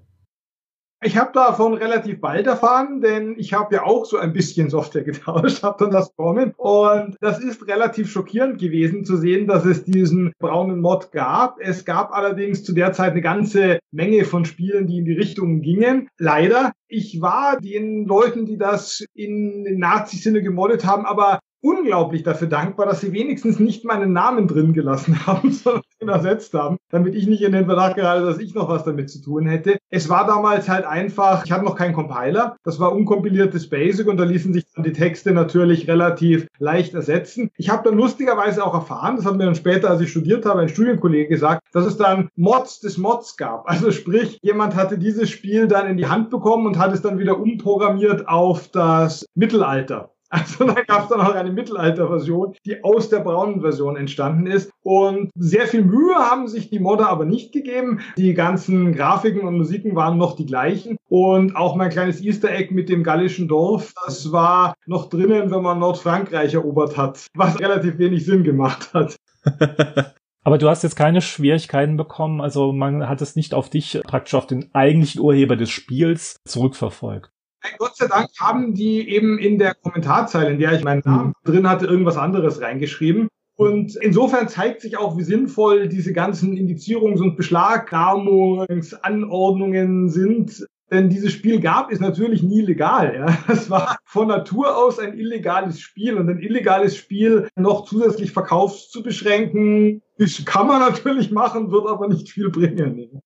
Speaker 3: Ich habe davon relativ bald erfahren, denn ich habe ja auch so ein bisschen Software getauscht, habe dann das bekommen. Und das ist relativ schockierend gewesen zu sehen, dass es diesen braunen Mod gab. Es gab allerdings zu der Zeit eine ganze Menge von Spielen, die in die Richtung gingen. Leider. Ich war den Leuten, die das in Nazi-Sinne gemoddet haben, aber unglaublich dafür dankbar, dass sie wenigstens nicht meinen Namen drin gelassen haben, sondern ihn ersetzt haben, damit ich nicht in den Verdacht gerate, dass ich noch was damit zu tun hätte. Es war damals halt einfach, ich hatte noch keinen Compiler, das war unkompiliertes Basic und da ließen sich dann die Texte natürlich relativ leicht ersetzen. Ich habe dann lustigerweise auch erfahren, das hat mir dann später, als ich studiert habe, ein Studienkollege gesagt, dass es dann Mods des Mods gab. Also sprich, jemand hatte dieses Spiel dann in die Hand bekommen und hat es dann wieder umprogrammiert auf das Mittelalter. Also da gab es dann auch eine Mittelalter-Version, die aus der braunen Version entstanden ist. Und sehr viel Mühe haben sich die Modder aber nicht gegeben. Die ganzen Grafiken und Musiken waren noch die gleichen. Und auch mein kleines Easter Egg mit dem gallischen Dorf, das war noch drinnen, wenn man Nordfrankreich erobert hat, was relativ wenig Sinn gemacht hat.
Speaker 2: Aber du hast jetzt keine Schwierigkeiten bekommen, also man hat es nicht auf dich, praktisch auf den eigentlichen Urheber des Spiels zurückverfolgt.
Speaker 3: Gott sei Dank haben die eben in der Kommentarzeile, in der ich meinen Namen drin hatte, irgendwas anderes reingeschrieben. Und insofern zeigt sich auch, wie sinnvoll diese ganzen Indizierungs- und Beschlagnahmungsanordnungen sind. Denn dieses Spiel gab es natürlich nie legal. Ja. Es war von Natur aus ein illegales Spiel und ein illegales Spiel noch zusätzlich verkaufs zu beschränken, kann man natürlich machen, wird aber nicht viel bringen.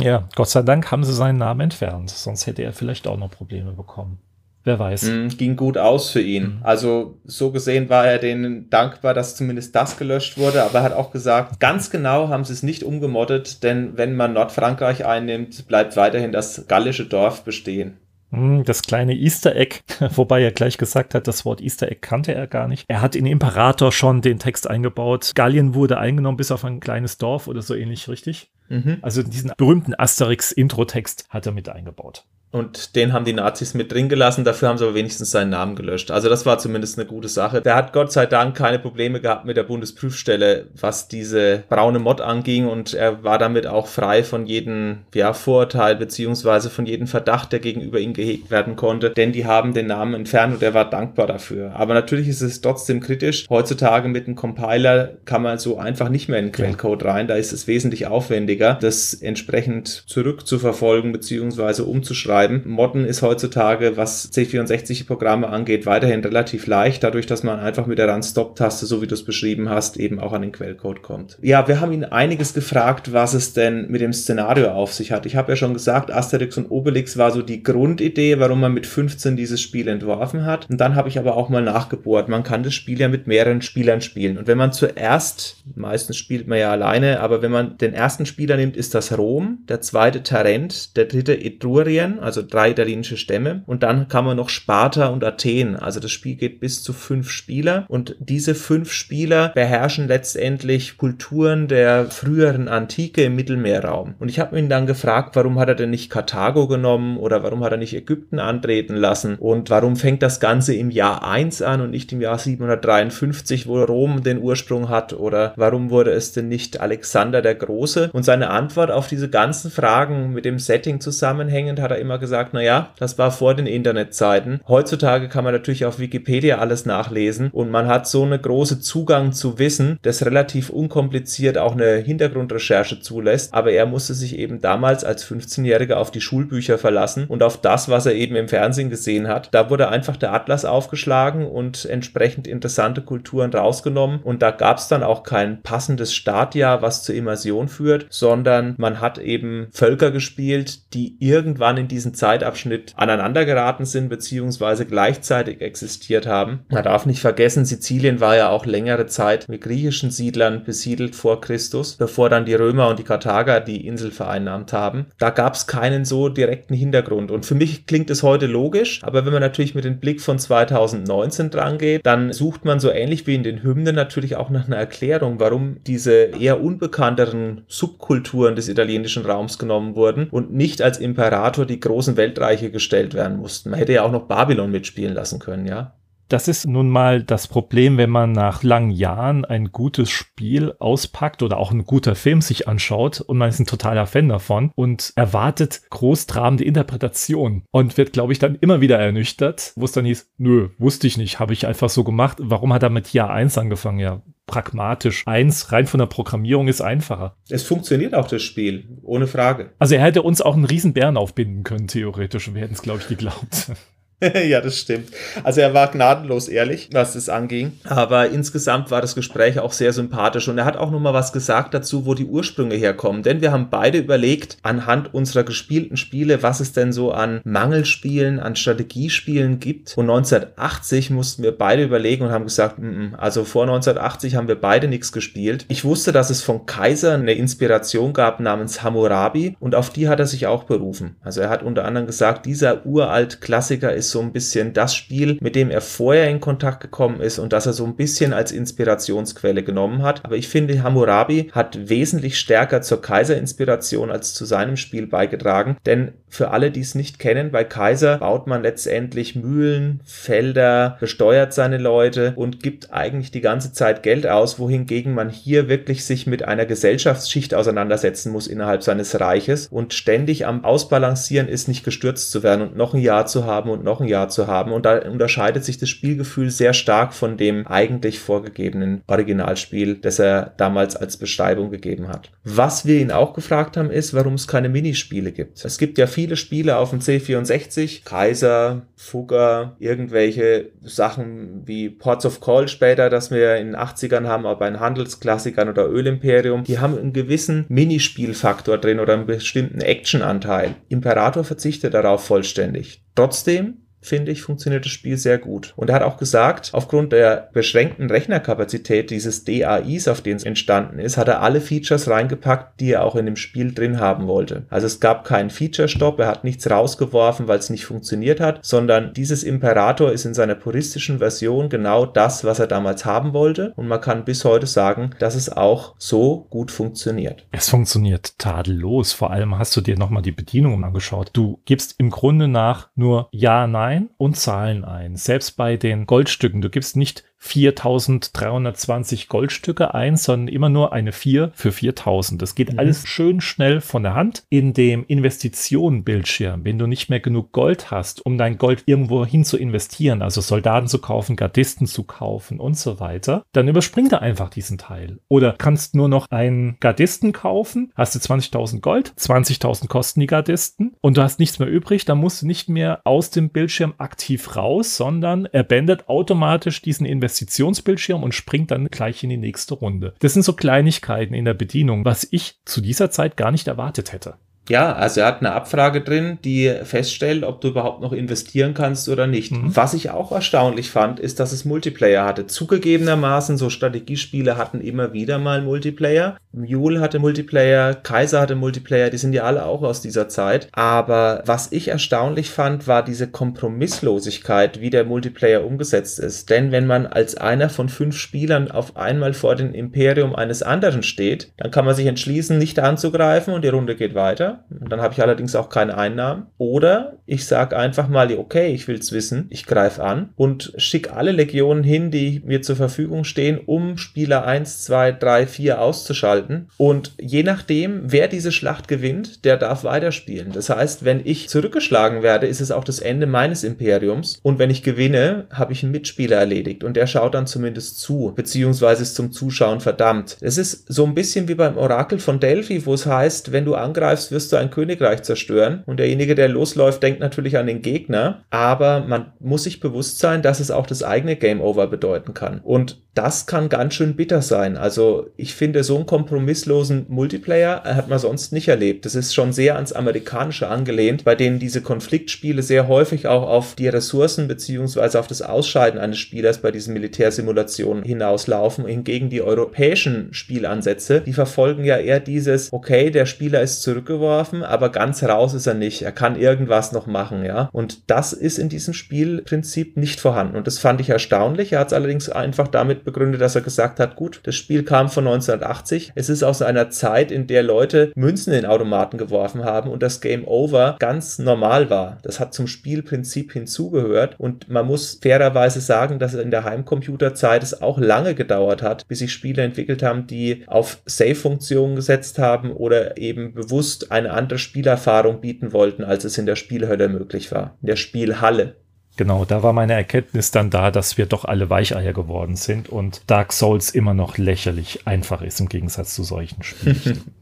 Speaker 2: Ja, Gott sei Dank haben sie seinen Namen entfernt, sonst hätte er vielleicht auch noch Probleme bekommen. Wer weiß.
Speaker 1: Mm, ging gut aus für ihn. Mhm. Also so gesehen war er denen dankbar, dass zumindest das gelöscht wurde, aber er hat auch gesagt, ganz genau haben sie es nicht umgemoddet, denn wenn man Nordfrankreich einnimmt, bleibt weiterhin das gallische Dorf bestehen.
Speaker 2: Hm, das kleine Easter Egg, wobei er gleich gesagt hat, das Wort Easter Egg kannte er gar nicht. Er hat in Imperator schon den Text eingebaut. Gallien wurde eingenommen bis auf ein kleines Dorf oder so ähnlich, richtig? Mhm. Also diesen berühmten Asterix-Intro-Text hat er mit eingebaut.
Speaker 1: Und den haben die Nazis mit drin gelassen. Dafür haben sie aber wenigstens seinen Namen gelöscht. Also das war zumindest eine gute Sache. Der hat Gott sei Dank keine Probleme gehabt mit der Bundesprüfstelle, was diese braune Mod anging und er war damit auch frei von jedem ja, Vorurteil beziehungsweise von jedem Verdacht, der gegenüber ihm gehegt werden konnte, denn die haben den Namen entfernt und er war dankbar dafür. Aber natürlich ist es trotzdem kritisch. Heutzutage mit einem Compiler kann man so einfach nicht mehr in den Quellcode rein. Da ist es wesentlich aufwendiger, das entsprechend zurückzuverfolgen beziehungsweise umzuschreiben. Modden ist heutzutage, was C64-Programme angeht, weiterhin relativ leicht, dadurch, dass man einfach mit der Run-Stop-Taste, so wie du es beschrieben hast, eben auch an den Quellcode kommt. Ja, wir haben ihn einiges gefragt, was es denn mit dem Szenario auf sich hat. Ich habe ja schon gesagt, Asterix und Obelix war so die Grundidee, warum man mit 15 dieses Spiel entworfen hat. Und dann habe ich aber auch mal nachgebohrt. Man kann das Spiel ja mit mehreren Spielern spielen. Und wenn man zuerst, meistens spielt man ja alleine, aber wenn man den ersten Spieler nimmt, ist das Rom, der zweite Tarent, der dritte Etrurien, also drei italienische Stämme. Und dann kann man noch Sparta und Athen. Also das Spiel geht bis zu fünf Spieler. Und diese fünf Spieler beherrschen letztendlich Kulturen der früheren Antike im Mittelmeerraum. Und ich habe ihn dann gefragt, warum hat er denn nicht Karthago genommen oder warum hat er nicht Ägypten antreten lassen und warum fängt das Ganze im Jahr 1 an und nicht im Jahr 753, wo Rom den Ursprung hat oder warum wurde es denn nicht Alexander der Große? Und seine Antwort auf diese ganzen Fragen mit dem Setting zusammenhängend hat er immer gesagt, naja, das war vor den Internetzeiten. Heutzutage kann man natürlich auf Wikipedia alles nachlesen und man hat so eine große Zugang zu Wissen, das relativ unkompliziert auch eine Hintergrundrecherche zulässt, aber er musste sich eben damals als 15-Jähriger auf die Schulbücher verlassen und auf das, was er eben im Fernsehen gesehen hat. Da wurde einfach der Atlas aufgeschlagen und entsprechend interessante Kulturen rausgenommen und da gab es dann auch kein passendes Startjahr, was zur Immersion führt, sondern man hat eben Völker gespielt, die irgendwann in diesem Zeitabschnitt aneinandergeraten sind, beziehungsweise gleichzeitig existiert haben. Man darf nicht vergessen, Sizilien war ja auch längere Zeit mit griechischen Siedlern besiedelt vor Christus, bevor dann die Römer und die Karthager die Insel vereinnahmt haben. Da gab es keinen so direkten Hintergrund. Und für mich klingt es heute logisch, aber wenn man natürlich mit dem Blick von 2019 dran geht, dann sucht man so ähnlich wie in den Hymnen natürlich auch nach einer Erklärung, warum diese eher unbekannteren Subkulturen des italienischen Raums genommen wurden und nicht als Imperator die großen Weltreiche gestellt werden mussten. Man hätte ja auch noch Babylon mitspielen lassen können, ja.
Speaker 2: Das ist nun mal das Problem, wenn man nach langen Jahren ein gutes Spiel auspackt oder auch ein guter Film sich anschaut und man ist ein totaler Fan davon und erwartet großtrabende Interpretation und wird, glaube ich, dann immer wieder ernüchtert, wo es dann hieß, nö, wusste ich nicht, habe ich einfach so gemacht. Warum hat er mit Jahr 1 angefangen? Ja, pragmatisch. Eins rein von der Programmierung ist einfacher.
Speaker 1: Es funktioniert auch das Spiel, ohne Frage.
Speaker 2: Also er hätte uns auch einen riesen Bären aufbinden können, theoretisch, wir hätten es, glaube ich, geglaubt.
Speaker 1: ja, das stimmt. Also er war gnadenlos ehrlich, was das anging. Aber insgesamt war das Gespräch auch sehr sympathisch und er hat auch nochmal was gesagt dazu, wo die Ursprünge herkommen. Denn wir haben beide überlegt, anhand unserer gespielten Spiele, was es denn so an Mangelspielen, an Strategiespielen gibt. Und 1980 mussten wir beide überlegen und haben gesagt, m -m, also vor 1980 haben wir beide nichts gespielt. Ich wusste, dass es von Kaiser eine Inspiration gab namens Hammurabi und auf die hat er sich auch berufen. Also er hat unter anderem gesagt, dieser uralt Klassiker ist so ein bisschen das Spiel, mit dem er vorher in Kontakt gekommen ist und das er so ein bisschen als Inspirationsquelle genommen hat. Aber ich finde, Hammurabi hat wesentlich stärker zur Kaiser-Inspiration als zu seinem Spiel beigetragen. Denn für alle, die es nicht kennen, bei Kaiser baut man letztendlich Mühlen, Felder, besteuert seine Leute und gibt eigentlich die ganze Zeit Geld aus, wohingegen man hier wirklich sich mit einer Gesellschaftsschicht auseinandersetzen muss innerhalb seines Reiches und ständig am Ausbalancieren ist, nicht gestürzt zu werden und noch ein Jahr zu haben und noch ein Jahr zu haben. Und da unterscheidet sich das Spielgefühl sehr stark von dem eigentlich vorgegebenen Originalspiel, das er damals als Beschreibung gegeben hat. Was wir ihn auch gefragt haben, ist, warum es keine Minispiele gibt. Es gibt ja viele Spiele auf dem C64, Kaiser, Fugger, irgendwelche Sachen wie Ports of Call später, das wir in den 80ern haben, aber in Handelsklassikern oder Ölimperium, die haben einen gewissen Minispielfaktor drin oder einen bestimmten Actionanteil. Imperator verzichtet darauf vollständig. Trotzdem finde ich, funktioniert das Spiel sehr gut. Und er hat auch gesagt, aufgrund der beschränkten Rechnerkapazität dieses DAIs, auf denen es entstanden ist, hat er alle Features reingepackt, die er auch in dem Spiel drin haben wollte. Also es gab keinen Feature-Stop, er hat nichts rausgeworfen, weil es nicht funktioniert hat, sondern dieses Imperator ist in seiner puristischen Version genau das, was er damals haben wollte. Und man kann bis heute sagen, dass es auch so gut funktioniert.
Speaker 2: Es funktioniert tadellos. Vor allem hast du dir nochmal die Bedienung angeschaut. Du gibst im Grunde nach nur Ja, Nein und Zahlen ein. Selbst bei den Goldstücken. Du gibst nicht 4320 Goldstücke ein, sondern immer nur eine 4 für 4000. Das geht mhm. alles schön schnell von der Hand. In dem Investitionenbildschirm, wenn du nicht mehr genug Gold hast, um dein Gold irgendwo hin zu investieren, also Soldaten zu kaufen, Gardisten zu kaufen und so weiter, dann überspringt er einfach diesen Teil. Oder kannst nur noch einen Gardisten kaufen, hast du 20.000 Gold, 20.000 kosten die Gardisten und du hast nichts mehr übrig, dann musst du nicht mehr aus dem Bildschirm aktiv raus, sondern er bändet automatisch diesen Investitionenbildschirm Investitionsbildschirm und springt dann gleich in die nächste Runde. Das sind so Kleinigkeiten in der Bedienung, was ich zu dieser Zeit gar nicht erwartet hätte.
Speaker 1: Ja, also er hat eine Abfrage drin, die feststellt, ob du überhaupt noch investieren kannst oder nicht. Mhm. Was ich auch erstaunlich fand, ist, dass es Multiplayer hatte. Zugegebenermaßen, so Strategiespiele hatten immer wieder mal Multiplayer. Mule hatte Multiplayer, Kaiser hatte Multiplayer, die sind ja alle auch aus dieser Zeit. Aber was ich erstaunlich fand, war diese Kompromisslosigkeit, wie der Multiplayer umgesetzt ist. Denn wenn man als einer von fünf Spielern auf einmal vor dem Imperium eines anderen steht, dann kann man sich entschließen, nicht anzugreifen und die Runde geht weiter und dann habe ich allerdings auch keine Einnahmen. Oder ich sage einfach mal, okay, ich will es wissen, ich greife an und schicke alle Legionen hin, die mir zur Verfügung stehen, um Spieler 1, 2, 3, 4 auszuschalten. Und je nachdem, wer diese Schlacht gewinnt, der darf weiterspielen. Das heißt, wenn ich zurückgeschlagen werde, ist es auch das Ende meines Imperiums. Und wenn ich gewinne, habe ich einen Mitspieler erledigt und der schaut dann zumindest zu, beziehungsweise ist zum Zuschauen verdammt. Es ist so ein bisschen wie beim Orakel von Delphi, wo es heißt, wenn du angreifst, wirst wirst du ein Königreich zerstören. Und derjenige, der losläuft, denkt natürlich an den Gegner. Aber man muss sich bewusst sein, dass es auch das eigene Game Over bedeuten kann. Und das kann ganz schön bitter sein. Also ich finde, so einen kompromisslosen Multiplayer hat man sonst nicht erlebt. Das ist schon sehr ans Amerikanische angelehnt, bei denen diese Konfliktspiele sehr häufig auch auf die Ressourcen beziehungsweise auf das Ausscheiden eines Spielers bei diesen Militärsimulationen hinauslaufen. Hingegen die europäischen Spielansätze, die verfolgen ja eher dieses, okay, der Spieler ist zurückgeworfen, aber ganz raus ist er nicht. Er kann irgendwas noch machen, ja. Und das ist in diesem Spielprinzip nicht vorhanden. Und das fand ich erstaunlich. Er hat es allerdings einfach damit begründet, dass er gesagt hat, gut, das Spiel kam von 1980. Es ist aus einer Zeit, in der Leute Münzen in Automaten geworfen haben und das Game Over ganz normal war. Das hat zum Spielprinzip hinzugehört und man muss fairerweise sagen, dass in der Heimcomputerzeit es auch lange gedauert hat, bis sich Spiele entwickelt haben, die auf Save-Funktionen gesetzt haben oder eben bewusst eine andere Spielerfahrung bieten wollten, als es in der Spielhölle möglich war, in der Spielhalle.
Speaker 2: Genau, da war meine Erkenntnis dann da, dass wir doch alle Weicheier geworden sind und Dark Souls immer noch lächerlich einfach ist im Gegensatz zu solchen Spielen.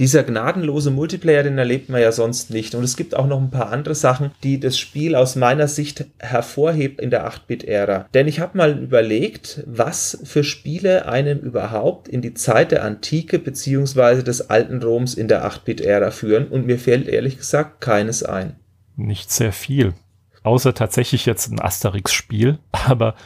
Speaker 1: Dieser gnadenlose Multiplayer, den erlebt man ja sonst nicht. Und es gibt auch noch ein paar andere Sachen, die das Spiel aus meiner Sicht hervorhebt in der 8-Bit-Ära. Denn ich habe mal überlegt, was für Spiele einem überhaupt in die Zeit der Antike bzw. des alten Roms in der 8-Bit-Ära führen. Und mir fällt ehrlich gesagt keines ein.
Speaker 2: Nicht sehr viel. Außer tatsächlich jetzt ein Asterix-Spiel. Aber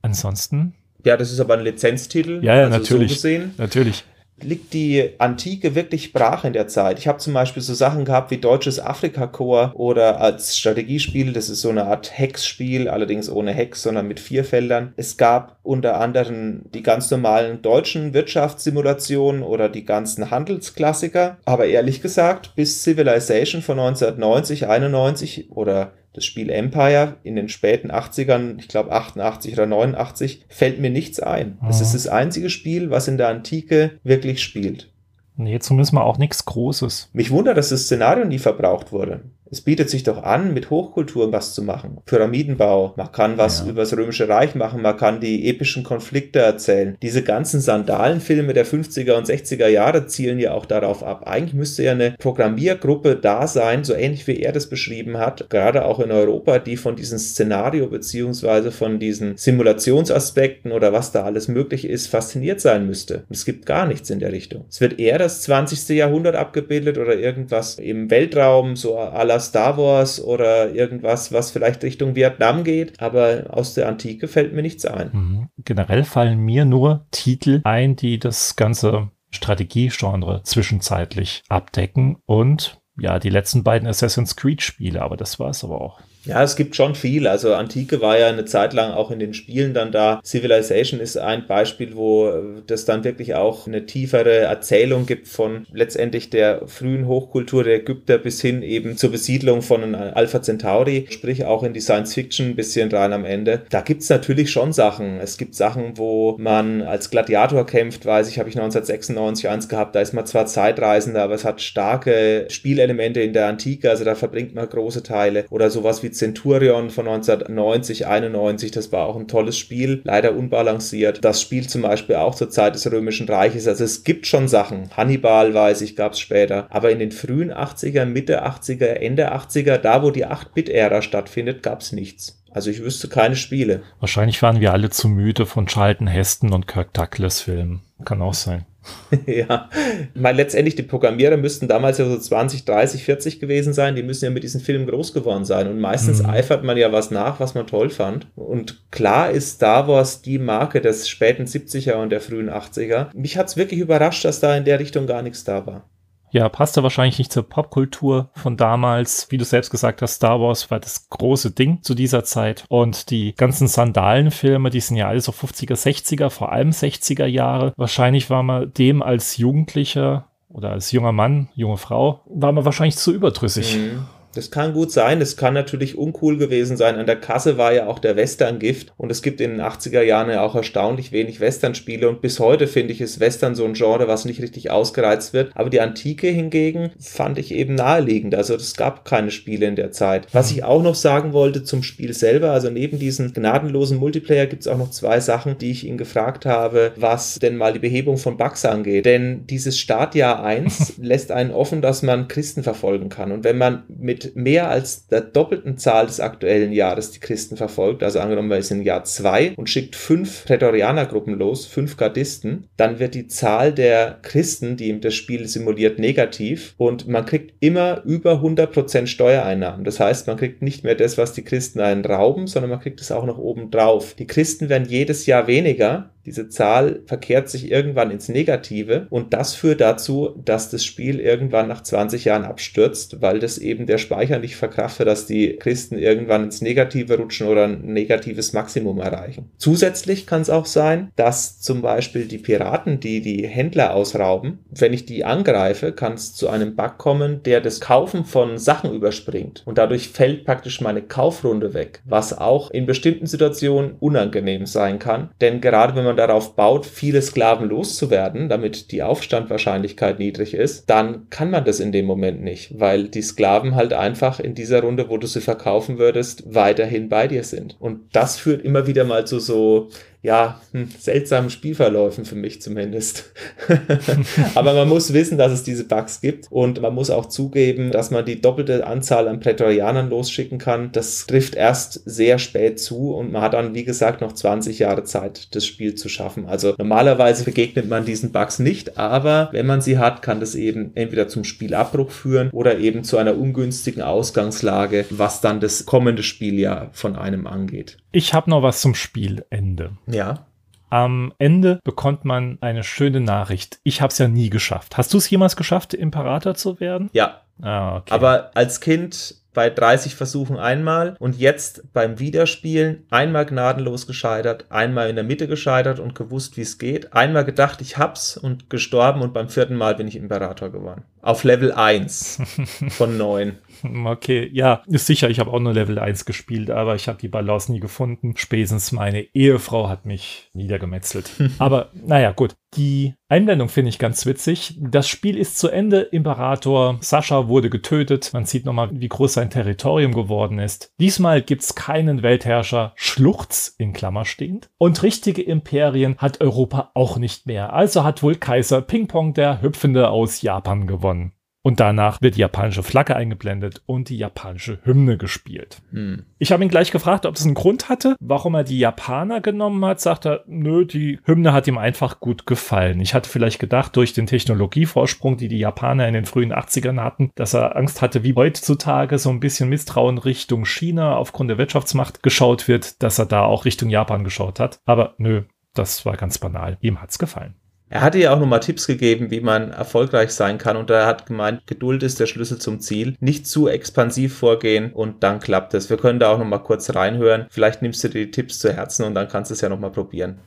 Speaker 2: ansonsten.
Speaker 1: Ja, das ist aber ein Lizenztitel.
Speaker 2: Ja, ja, also natürlich. So natürlich
Speaker 1: liegt die Antike wirklich brach in der Zeit. Ich habe zum Beispiel so Sachen gehabt wie Deutsches Afrika-Korps oder als Strategiespiel, das ist so eine Art Hex-Spiel, allerdings ohne Hex, sondern mit vier Feldern. Es gab unter anderem die ganz normalen deutschen Wirtschaftssimulationen oder die ganzen Handelsklassiker. Aber ehrlich gesagt, bis Civilization von 1990, 91 oder das Spiel Empire in den späten 80ern, ich glaube 88 oder 89, fällt mir nichts ein. Es ist das einzige Spiel, was in der Antike wirklich spielt.
Speaker 2: Nee, zumindest mal auch nichts Großes.
Speaker 1: Mich wundert, dass das Szenario nie verbraucht wurde. Es bietet sich doch an, mit Hochkulturen was zu machen. Pyramidenbau, man kann was ja. über das Römische Reich machen, man kann die epischen Konflikte erzählen. Diese ganzen Sandalenfilme der 50er und 60er Jahre zielen ja auch darauf ab. Eigentlich müsste ja eine Programmiergruppe da sein, so ähnlich wie er das beschrieben hat, gerade auch in Europa, die von diesem Szenario beziehungsweise von diesen Simulationsaspekten oder was da alles möglich ist, fasziniert sein müsste. Es gibt gar nichts in der Richtung. Es wird eher das 20. Jahrhundert abgebildet oder irgendwas im Weltraum, so à la Star Wars oder irgendwas, was vielleicht Richtung Vietnam geht, aber aus der Antike fällt mir nichts ein. Mhm.
Speaker 2: Generell fallen mir nur Titel ein, die das ganze Strategiegenre zwischenzeitlich abdecken und ja, die letzten beiden Assassin's Creed Spiele, aber das war es aber auch.
Speaker 1: Ja, es gibt schon viel. Also Antike war ja eine Zeit lang auch in den Spielen dann da. Civilization ist ein Beispiel, wo das dann wirklich auch eine tiefere Erzählung gibt von letztendlich der frühen Hochkultur der Ägypter bis hin eben zur Besiedlung von Alpha Centauri, sprich auch in die Science Fiction ein bisschen rein am Ende. Da gibt's natürlich schon Sachen. Es gibt Sachen, wo man als Gladiator kämpft, weiß ich, habe ich 1996 eins gehabt, da ist man zwar Zeitreisender, aber es hat starke Spielelemente in der Antike, also da verbringt man große Teile oder sowas wie Centurion von 1990, 91, das war auch ein tolles Spiel, leider unbalanciert. Das Spiel zum Beispiel auch zur Zeit des Römischen Reiches. Also es gibt schon Sachen. Hannibal, weiß ich, gab es später. Aber in den frühen 80er, Mitte 80er, Ende 80er, da wo die 8-Bit-Ära stattfindet, gab es nichts. Also ich wüsste keine Spiele.
Speaker 2: Wahrscheinlich waren wir alle zu müde von Charlton Heston und Kirk Douglas Filmen. Kann auch sein.
Speaker 1: ja, mal letztendlich die Programmierer müssten damals ja so 20, 30, 40 gewesen sein. Die müssen ja mit diesen Filmen groß geworden sein. Und meistens mhm. eifert man ja was nach, was man toll fand. Und klar ist Star Wars die Marke des späten 70er und der frühen 80er. Mich hat es wirklich überrascht, dass da in der Richtung gar nichts da war.
Speaker 2: Ja, passte wahrscheinlich nicht zur Popkultur von damals. Wie du selbst gesagt hast, Star Wars war das große Ding zu dieser Zeit. Und die ganzen Sandalenfilme, die sind ja alle so 50er, 60er, vor allem 60er Jahre. Wahrscheinlich war man dem als Jugendlicher oder als junger Mann, junge Frau, war man wahrscheinlich zu überdrüssig. Mhm.
Speaker 1: Das kann gut sein. Das kann natürlich uncool gewesen sein. An der Kasse war ja auch der Western-Gift und es gibt in den 80er Jahren ja auch erstaunlich wenig Western-Spiele und bis heute finde ich ist Western so ein Genre, was nicht richtig ausgereizt wird. Aber die Antike hingegen fand ich eben naheliegend. Also es gab keine Spiele in der Zeit. Was ich auch noch sagen wollte zum Spiel selber, also neben diesen gnadenlosen Multiplayer gibt es auch noch zwei Sachen, die ich ihn gefragt habe, was denn mal die Behebung von Bugs angeht. Denn dieses Startjahr 1 lässt einen offen, dass man Christen verfolgen kann. Und wenn man mit mehr als der doppelten Zahl des aktuellen Jahres die Christen verfolgt, also angenommen, wir sind im Jahr 2 und schickt fünf Prätorianergruppen los, fünf Gardisten, dann wird die Zahl der Christen, die das Spiel simuliert, negativ und man kriegt immer über 100% Steuereinnahmen. Das heißt, man kriegt nicht mehr das, was die Christen einen rauben, sondern man kriegt es auch noch oben drauf. Die Christen werden jedes Jahr weniger, diese Zahl verkehrt sich irgendwann ins Negative und das führt dazu, dass das Spiel irgendwann nach 20 Jahren abstürzt, weil das eben der Speicher nicht verkraftet, dass die Christen irgendwann ins Negative rutschen oder ein negatives Maximum erreichen. Zusätzlich kann es auch sein, dass zum Beispiel die Piraten, die die Händler ausrauben, wenn ich die angreife, kann es zu einem Bug kommen, der das Kaufen von Sachen überspringt und dadurch fällt praktisch meine Kaufrunde weg, was auch in bestimmten Situationen unangenehm sein kann, denn gerade wenn man man darauf baut, viele Sklaven loszuwerden, damit die Aufstandwahrscheinlichkeit niedrig ist, dann kann man das in dem Moment nicht, weil die Sklaven halt einfach in dieser Runde, wo du sie verkaufen würdest, weiterhin bei dir sind. Und das führt immer wieder mal zu so ja, hm, seltsamen Spielverläufen für mich zumindest. Aber man muss wissen, dass es diese Bugs gibt und man muss auch zugeben, dass man die doppelte Anzahl an Prätorianern losschicken kann. Das trifft erst sehr spät zu und man hat dann, wie gesagt, noch 20 Jahre Zeit, das Spiel zu schaffen. Also normalerweise begegnet man diesen Bugs nicht, aber wenn man sie hat, kann das eben entweder zum Spielabbruch führen oder eben zu einer ungünstigen Ausgangslage, was dann das kommende Spieljahr von einem angeht.
Speaker 2: Ich habe noch was zum Spielende.
Speaker 1: Ja.
Speaker 2: Am Ende bekommt man eine schöne Nachricht. Ich habe es ja nie geschafft. Hast du es jemals geschafft, Imperator zu werden?
Speaker 1: Ja. Ah, okay. Aber als Kind bei 30 Versuchen einmal und jetzt beim Wiederspielen einmal gnadenlos gescheitert, einmal in der Mitte gescheitert und gewusst, wie es geht, einmal gedacht, ich hab's und gestorben und beim vierten Mal bin ich Imperator geworden. Auf Level 1 von 9.
Speaker 2: Okay, ja, ist sicher, ich habe auch nur Level 1 gespielt, aber ich habe die Balance nie gefunden. Spätestens meine Ehefrau hat mich niedergemetzelt. aber naja, gut. Die Einblendung finde ich ganz witzig. Das Spiel ist zu Ende. Imperator Sascha wurde getötet. Man sieht nochmal, wie groß sein Territorium geworden ist. Diesmal gibt es keinen Weltherrscher, Schluchz in Klammer stehend. Und richtige Imperien hat Europa auch nicht mehr. Also hat wohl Kaiser Ping Pong der Hüpfende aus Japan gewonnen. Und danach wird die japanische Flagge eingeblendet und die japanische Hymne gespielt. Hm. Ich habe ihn gleich gefragt, ob es einen Grund hatte, warum er die Japaner genommen hat. Sagt er, nö, die Hymne hat ihm einfach gut gefallen. Ich hatte vielleicht gedacht, durch den Technologievorsprung, die die Japaner in den frühen 80ern hatten, dass er Angst hatte, wie heutzutage so ein bisschen Misstrauen Richtung China aufgrund der Wirtschaftsmacht geschaut wird, dass er da auch Richtung Japan geschaut hat. Aber nö, das war ganz banal. Ihm hat's gefallen.
Speaker 1: Er hatte ja auch nochmal Tipps gegeben, wie man erfolgreich sein kann und er hat gemeint, Geduld ist der Schlüssel zum Ziel. Nicht zu expansiv vorgehen und dann klappt es. Wir können da auch nochmal kurz reinhören. Vielleicht nimmst du dir die Tipps zu Herzen und dann kannst du es ja nochmal probieren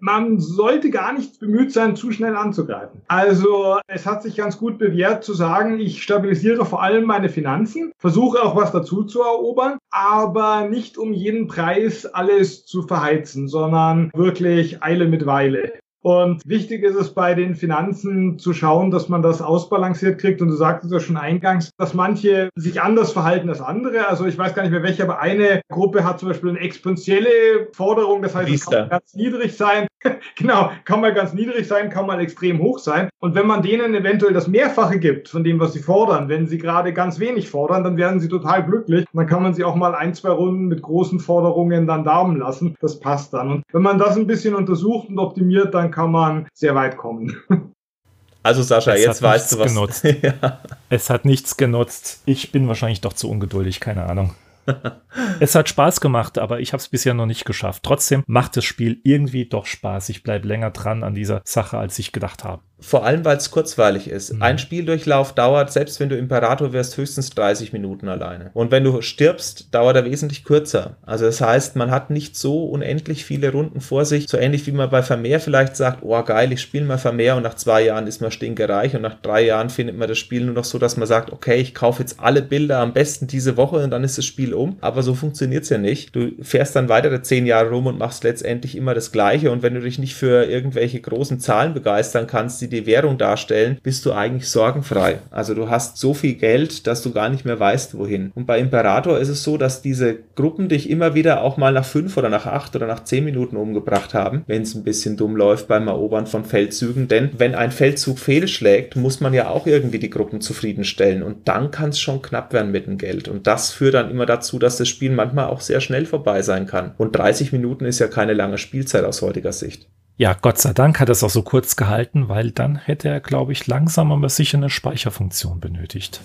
Speaker 3: man sollte gar nicht bemüht sein, zu schnell anzugreifen. Also es hat sich ganz gut bewährt zu sagen, ich stabilisiere vor allem meine Finanzen, versuche auch was dazu zu erobern, aber nicht um jeden Preis alles zu verheizen, sondern wirklich Eile mit Weile. Und wichtig ist es bei den Finanzen zu schauen, dass man das ausbalanciert kriegt. Und du sagtest ja schon eingangs, dass manche sich anders verhalten als andere. Also ich weiß gar nicht mehr welche, aber eine Gruppe hat zum Beispiel eine exponentielle Forderung. Das heißt, es kann ganz niedrig sein. genau, kann mal ganz niedrig sein, kann mal extrem hoch sein. Und wenn man denen eventuell das Mehrfache gibt von dem, was sie fordern, wenn sie gerade ganz wenig fordern, dann werden sie total glücklich. Und dann kann man sie auch mal ein, zwei Runden mit großen Forderungen dann darben lassen. Das passt dann. Und wenn man das ein bisschen untersucht und optimiert, dann kann man sehr weit kommen.
Speaker 1: Also Sascha, es jetzt weißt du was.
Speaker 2: Genutzt. ja. Es hat nichts genutzt. Ich bin wahrscheinlich doch zu ungeduldig, keine Ahnung. es hat Spaß gemacht, aber ich habe es bisher noch nicht geschafft. Trotzdem macht das Spiel irgendwie doch Spaß. Ich bleibe länger dran an dieser Sache, als ich gedacht habe.
Speaker 1: Vor allem, weil es kurzweilig ist. Mhm. Ein Spieldurchlauf dauert, selbst wenn du Imperator wirst, höchstens 30 Minuten alleine. Und wenn du stirbst, dauert er wesentlich kürzer. Also das heißt, man hat nicht so unendlich viele Runden vor sich. So ähnlich wie man bei Vermehr vielleicht sagt, oh geil, ich spiele mal Vermehr und nach zwei Jahren ist man stinkereich und nach drei Jahren findet man das Spiel nur noch so, dass man sagt, okay, ich kaufe jetzt alle Bilder am besten diese Woche und dann ist das Spiel um. Aber so funktioniert es ja nicht. Du fährst dann weitere zehn Jahre rum und machst letztendlich immer das Gleiche. Und wenn du dich nicht für irgendwelche großen Zahlen begeistern kannst, die die Währung darstellen, bist du eigentlich sorgenfrei. Also du hast so viel Geld, dass du gar nicht mehr weißt, wohin. Und bei Imperator ist es so, dass diese Gruppen dich immer wieder auch mal nach fünf oder nach acht oder nach zehn Minuten umgebracht haben, wenn es ein bisschen dumm läuft beim Erobern von Feldzügen. Denn wenn ein Feldzug fehlschlägt, muss man ja auch irgendwie die Gruppen zufriedenstellen. Und dann kann es schon knapp werden mit dem Geld. Und das führt dann immer dazu, dass das Spiel manchmal auch sehr schnell vorbei sein kann. Und 30 Minuten ist ja keine lange Spielzeit aus heutiger Sicht.
Speaker 2: Ja, Gott sei Dank hat es auch so kurz gehalten, weil dann hätte er, glaube ich, langsam aber sicher eine Speicherfunktion benötigt.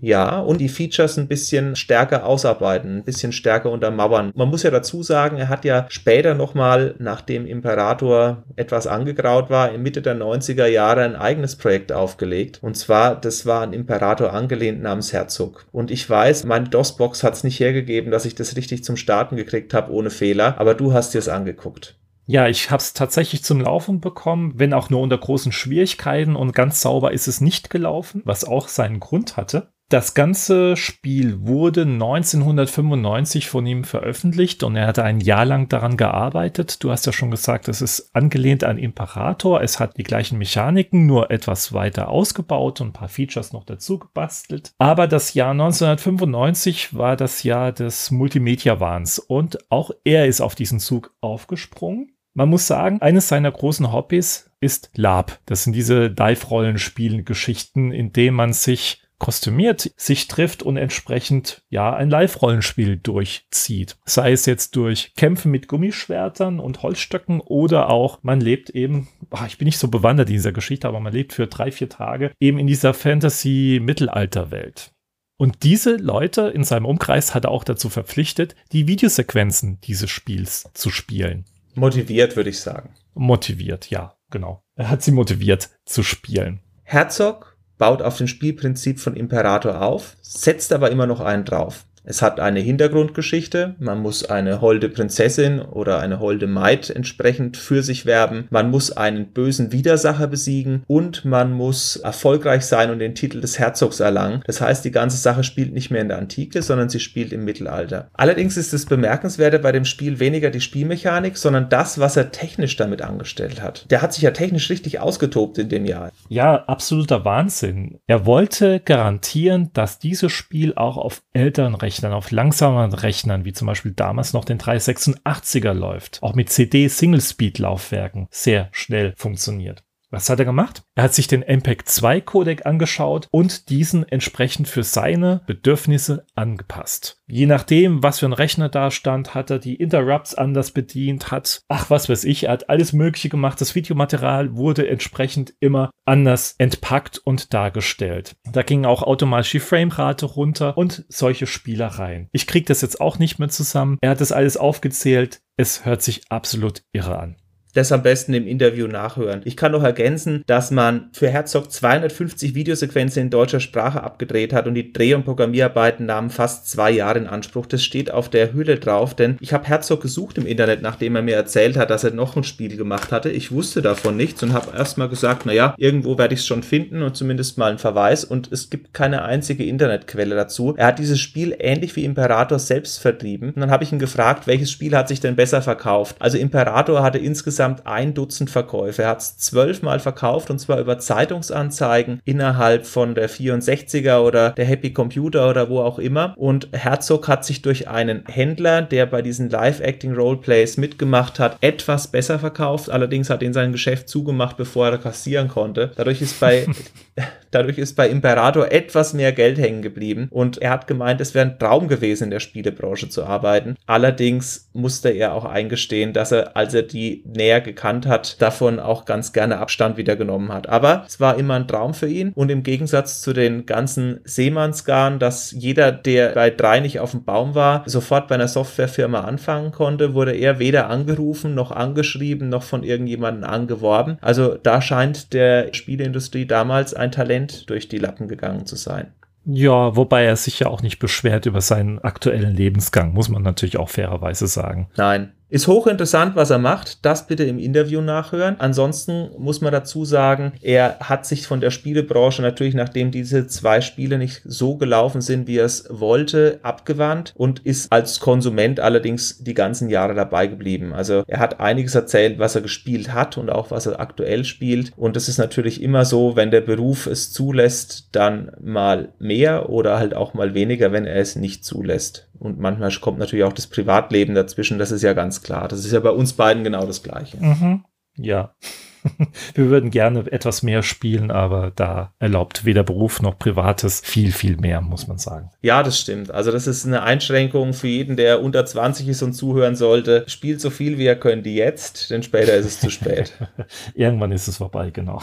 Speaker 1: Ja, und die Features ein bisschen stärker ausarbeiten, ein bisschen stärker untermauern. Man muss ja dazu sagen, er hat ja später nochmal, nachdem Imperator etwas angegraut war, in Mitte der 90er Jahre ein eigenes Projekt aufgelegt. Und zwar, das war ein Imperator angelehnt namens Herzog. Und ich weiß, meine DOS-Box hat es nicht hergegeben, dass ich das richtig zum Starten gekriegt habe ohne Fehler, aber du hast dir es angeguckt.
Speaker 2: Ja, ich habe es tatsächlich zum Laufen bekommen, wenn auch nur unter großen Schwierigkeiten und ganz sauber ist es nicht gelaufen, was auch seinen Grund hatte. Das ganze Spiel wurde 1995 von ihm veröffentlicht und er hatte ein Jahr lang daran gearbeitet. Du hast ja schon gesagt, es ist angelehnt an Imperator. Es hat die gleichen Mechaniken, nur etwas weiter ausgebaut und ein paar Features noch dazu gebastelt. Aber das Jahr 1995 war das Jahr des Multimedia-Wahns und auch er ist auf diesen Zug aufgesprungen. Man muss sagen, eines seiner großen Hobbys ist Lab. Das sind diese Dive-Rollenspiel-Geschichten, in denen man sich kostümiert sich trifft und entsprechend ja ein Live-Rollenspiel durchzieht. Sei es jetzt durch Kämpfe mit Gummischwertern und Holzstöcken oder auch man lebt eben, ach, ich bin nicht so bewandert in dieser Geschichte, aber man lebt für drei, vier Tage eben in dieser Fantasy-Mittelalter-Welt. Und diese Leute in seinem Umkreis hat er auch dazu verpflichtet, die Videosequenzen dieses Spiels zu spielen.
Speaker 1: Motiviert, würde ich sagen.
Speaker 2: Motiviert, ja, genau. Er hat sie motiviert zu spielen.
Speaker 1: Herzog baut auf dem Spielprinzip von Imperator auf, setzt aber immer noch einen drauf. Es hat eine Hintergrundgeschichte, man muss eine holde Prinzessin oder eine holde Maid entsprechend für sich werben, man muss einen bösen Widersacher besiegen und man muss erfolgreich sein und den Titel des Herzogs erlangen. Das heißt, die ganze Sache spielt nicht mehr in der Antike, sondern sie spielt im Mittelalter. Allerdings ist das Bemerkenswerte bei dem Spiel weniger die Spielmechanik, sondern das, was er technisch damit angestellt hat. Der hat sich ja technisch richtig ausgetobt in dem Jahr.
Speaker 2: Ja, absoluter Wahnsinn. Er wollte garantieren, dass dieses Spiel auch auf Elternrecht Rechnern, auf langsameren Rechnern, wie zum Beispiel damals noch den 386er läuft, auch mit CD-Single-Speed-Laufwerken sehr schnell funktioniert. Was hat er gemacht? Er hat sich den MPEG 2 Codec angeschaut und diesen entsprechend für seine Bedürfnisse angepasst. Je nachdem, was für ein Rechner da stand, hat er die Interrupts anders bedient, hat, ach was weiß ich, er hat alles Mögliche gemacht. Das Videomaterial wurde entsprechend immer anders entpackt und dargestellt. Da ging auch automatisch die Framerate runter und solche Spielereien. Ich kriege das jetzt auch nicht mehr zusammen. Er hat das alles aufgezählt. Es hört sich absolut irre an
Speaker 1: das am besten im Interview nachhören. Ich kann noch ergänzen, dass man für Herzog 250 Videosequenzen in deutscher Sprache abgedreht hat und die Dreh- und Programmierarbeiten nahmen fast zwei Jahre in Anspruch. Das steht auf der Hülle drauf, denn ich habe Herzog gesucht im Internet, nachdem er mir erzählt hat, dass er noch ein Spiel gemacht hatte. Ich wusste davon nichts und habe erstmal gesagt, naja, irgendwo werde ich es schon finden und zumindest mal einen Verweis und es gibt keine einzige Internetquelle dazu. Er hat dieses Spiel ähnlich wie Imperator selbst vertrieben und dann habe ich ihn gefragt, welches Spiel hat sich denn besser verkauft. Also Imperator hatte insgesamt insgesamt ein Dutzend Verkäufe. Er hat es zwölfmal verkauft und zwar über Zeitungsanzeigen innerhalb von der 64er oder der Happy Computer oder wo auch immer. Und Herzog hat sich durch einen Händler, der bei diesen Live-Acting-Roleplays mitgemacht hat, etwas besser verkauft. Allerdings hat ihn sein Geschäft zugemacht, bevor er kassieren konnte. Dadurch ist bei Dadurch ist bei Imperator etwas mehr Geld hängen geblieben und er hat gemeint, es wäre ein Traum gewesen, in der Spielebranche zu arbeiten. Allerdings musste er auch eingestehen, dass er, als er die näher gekannt hat, davon auch ganz gerne Abstand wieder genommen hat. Aber es war immer ein Traum für ihn und im Gegensatz zu den ganzen Seemannsgarn, dass jeder, der bei drei nicht auf dem Baum war, sofort bei einer Softwarefirma anfangen konnte, wurde er weder angerufen noch angeschrieben noch von irgendjemandem angeworben. Also da scheint der Spieleindustrie damals ein Talent Talent durch die Lappen gegangen zu sein.
Speaker 2: Ja, wobei er sich ja auch nicht beschwert über seinen aktuellen Lebensgang, muss man natürlich auch fairerweise sagen.
Speaker 1: Nein, ist hochinteressant, was er macht. Das bitte im Interview nachhören. Ansonsten muss man dazu sagen, er hat sich von der Spielebranche natürlich, nachdem diese zwei Spiele nicht so gelaufen sind, wie er es wollte, abgewandt und ist als Konsument allerdings die ganzen Jahre dabei geblieben. Also er hat einiges erzählt, was er gespielt hat und auch was er aktuell spielt. Und es ist natürlich immer so, wenn der Beruf es zulässt, dann mal mehr oder halt auch mal weniger, wenn er es nicht zulässt. Und manchmal kommt natürlich auch das Privatleben dazwischen, das ist ja ganz klar. Das ist ja bei uns beiden genau das Gleiche.
Speaker 2: Mhm. Ja. Wir würden gerne etwas mehr spielen, aber da erlaubt weder Beruf noch Privates viel, viel mehr, muss man sagen.
Speaker 1: Ja, das stimmt. Also das ist eine Einschränkung für jeden, der unter 20 ist und zuhören sollte. Spielt so viel, wie er könnte jetzt, denn später ist es zu spät.
Speaker 2: Irgendwann ist es vorbei, genau.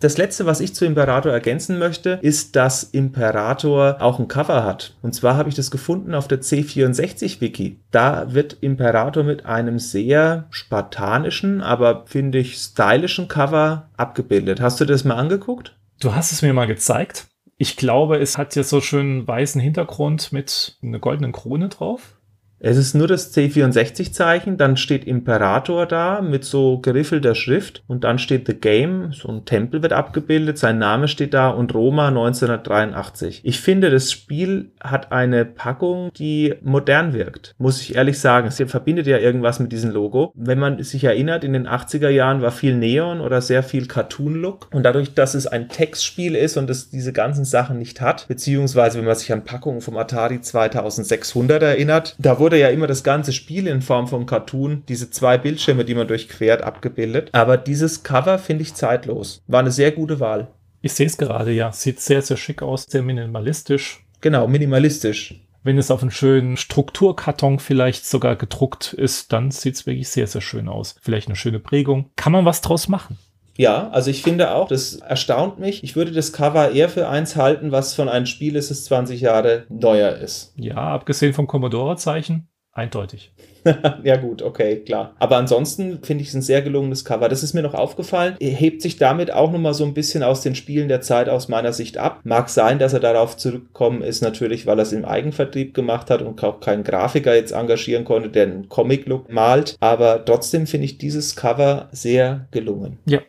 Speaker 1: Das letzte, was ich zu Imperator ergänzen möchte, ist, dass Imperator auch ein Cover hat. Und zwar habe ich das gefunden auf der C64-Wiki. Da wird Imperator mit einem sehr spartanischen, aber finde ich stylischen Cover abgebildet. Hast du das mal angeguckt?
Speaker 2: Du hast es mir mal gezeigt. Ich glaube, es hat ja so schön weißen Hintergrund mit einer goldenen Krone drauf.
Speaker 1: Es ist nur das C64-Zeichen, dann steht Imperator da mit so geriffelter Schrift und dann steht The Game, so ein Tempel wird abgebildet, sein Name steht da und Roma 1983. Ich finde, das Spiel hat eine Packung, die modern wirkt, muss ich ehrlich sagen. Es verbindet ja irgendwas mit diesem Logo. Wenn man sich erinnert, in den 80er Jahren war viel Neon oder sehr viel Cartoon-Look und dadurch, dass es ein Textspiel ist und es diese ganzen Sachen nicht hat, beziehungsweise wenn man sich an Packungen vom Atari 2600 erinnert, da wurde wurde ja immer das ganze Spiel in Form von Cartoon, diese zwei Bildschirme, die man durchquert, abgebildet. Aber dieses Cover finde ich zeitlos. War eine sehr gute Wahl.
Speaker 2: Ich sehe es gerade, ja. Sieht sehr, sehr schick aus, sehr minimalistisch.
Speaker 1: Genau, minimalistisch.
Speaker 2: Wenn es auf einem schönen Strukturkarton vielleicht sogar gedruckt ist, dann sieht es wirklich sehr, sehr schön aus. Vielleicht eine schöne Prägung. Kann man was draus machen?
Speaker 1: Ja, also ich finde auch, das erstaunt mich. Ich würde das Cover eher für eins halten, was von einem Spiel ist, das 20 Jahre neuer ist.
Speaker 2: Ja, abgesehen vom Commodore-Zeichen, eindeutig.
Speaker 1: ja gut, okay, klar. Aber ansonsten finde ich es ein sehr gelungenes Cover. Das ist mir noch aufgefallen. Er hebt sich damit auch nochmal so ein bisschen aus den Spielen der Zeit aus meiner Sicht ab. Mag sein, dass er darauf zurückgekommen ist, natürlich, weil er es im Eigenvertrieb gemacht hat und auch keinen Grafiker jetzt engagieren konnte, der einen Comic-Look malt. Aber trotzdem finde ich dieses Cover sehr gelungen.
Speaker 2: Ja,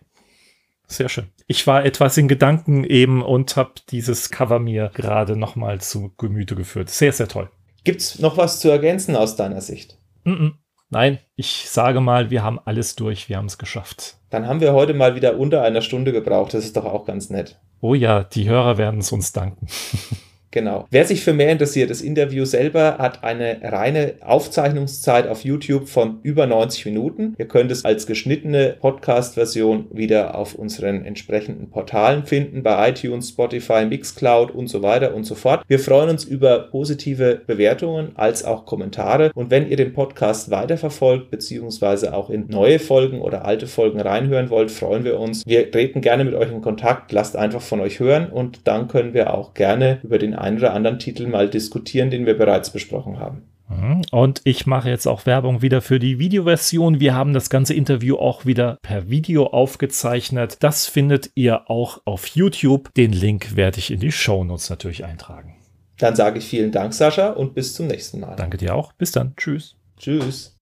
Speaker 2: sehr schön. Ich war etwas in Gedanken eben und habe dieses Cover mir gerade nochmal zu Gemüte geführt. Sehr, sehr toll.
Speaker 1: Gibt's noch was zu ergänzen aus deiner Sicht?
Speaker 2: Mm -mm. Nein, ich sage mal, wir haben alles durch, wir haben es geschafft.
Speaker 1: Dann haben wir heute mal wieder unter einer Stunde gebraucht, das ist doch auch ganz nett.
Speaker 2: Oh ja, die Hörer werden es uns danken.
Speaker 1: Genau. Wer sich für mehr interessiert, das Interview selber hat eine reine Aufzeichnungszeit auf YouTube von über 90 Minuten. Ihr könnt es als geschnittene Podcast-Version wieder auf unseren entsprechenden Portalen finden, bei iTunes, Spotify, Mixcloud und so weiter und so fort. Wir freuen uns über positive Bewertungen als auch Kommentare. Und wenn ihr den Podcast weiterverfolgt, beziehungsweise auch in neue Folgen oder alte Folgen reinhören wollt, freuen wir uns. Wir treten gerne mit euch in Kontakt. Lasst einfach von euch hören und dann können wir auch gerne über den einen oder anderen Titel mal diskutieren, den wir bereits besprochen haben.
Speaker 2: Mhm. Und ich mache jetzt auch Werbung wieder für die Videoversion. Wir haben das ganze Interview auch wieder per Video aufgezeichnet. Das findet ihr auch auf YouTube. Den Link werde ich in die Show Notes natürlich eintragen.
Speaker 1: Dann sage ich vielen Dank, Sascha, und bis zum nächsten Mal.
Speaker 2: Danke dir auch. Bis dann. Tschüss.
Speaker 1: Tschüss.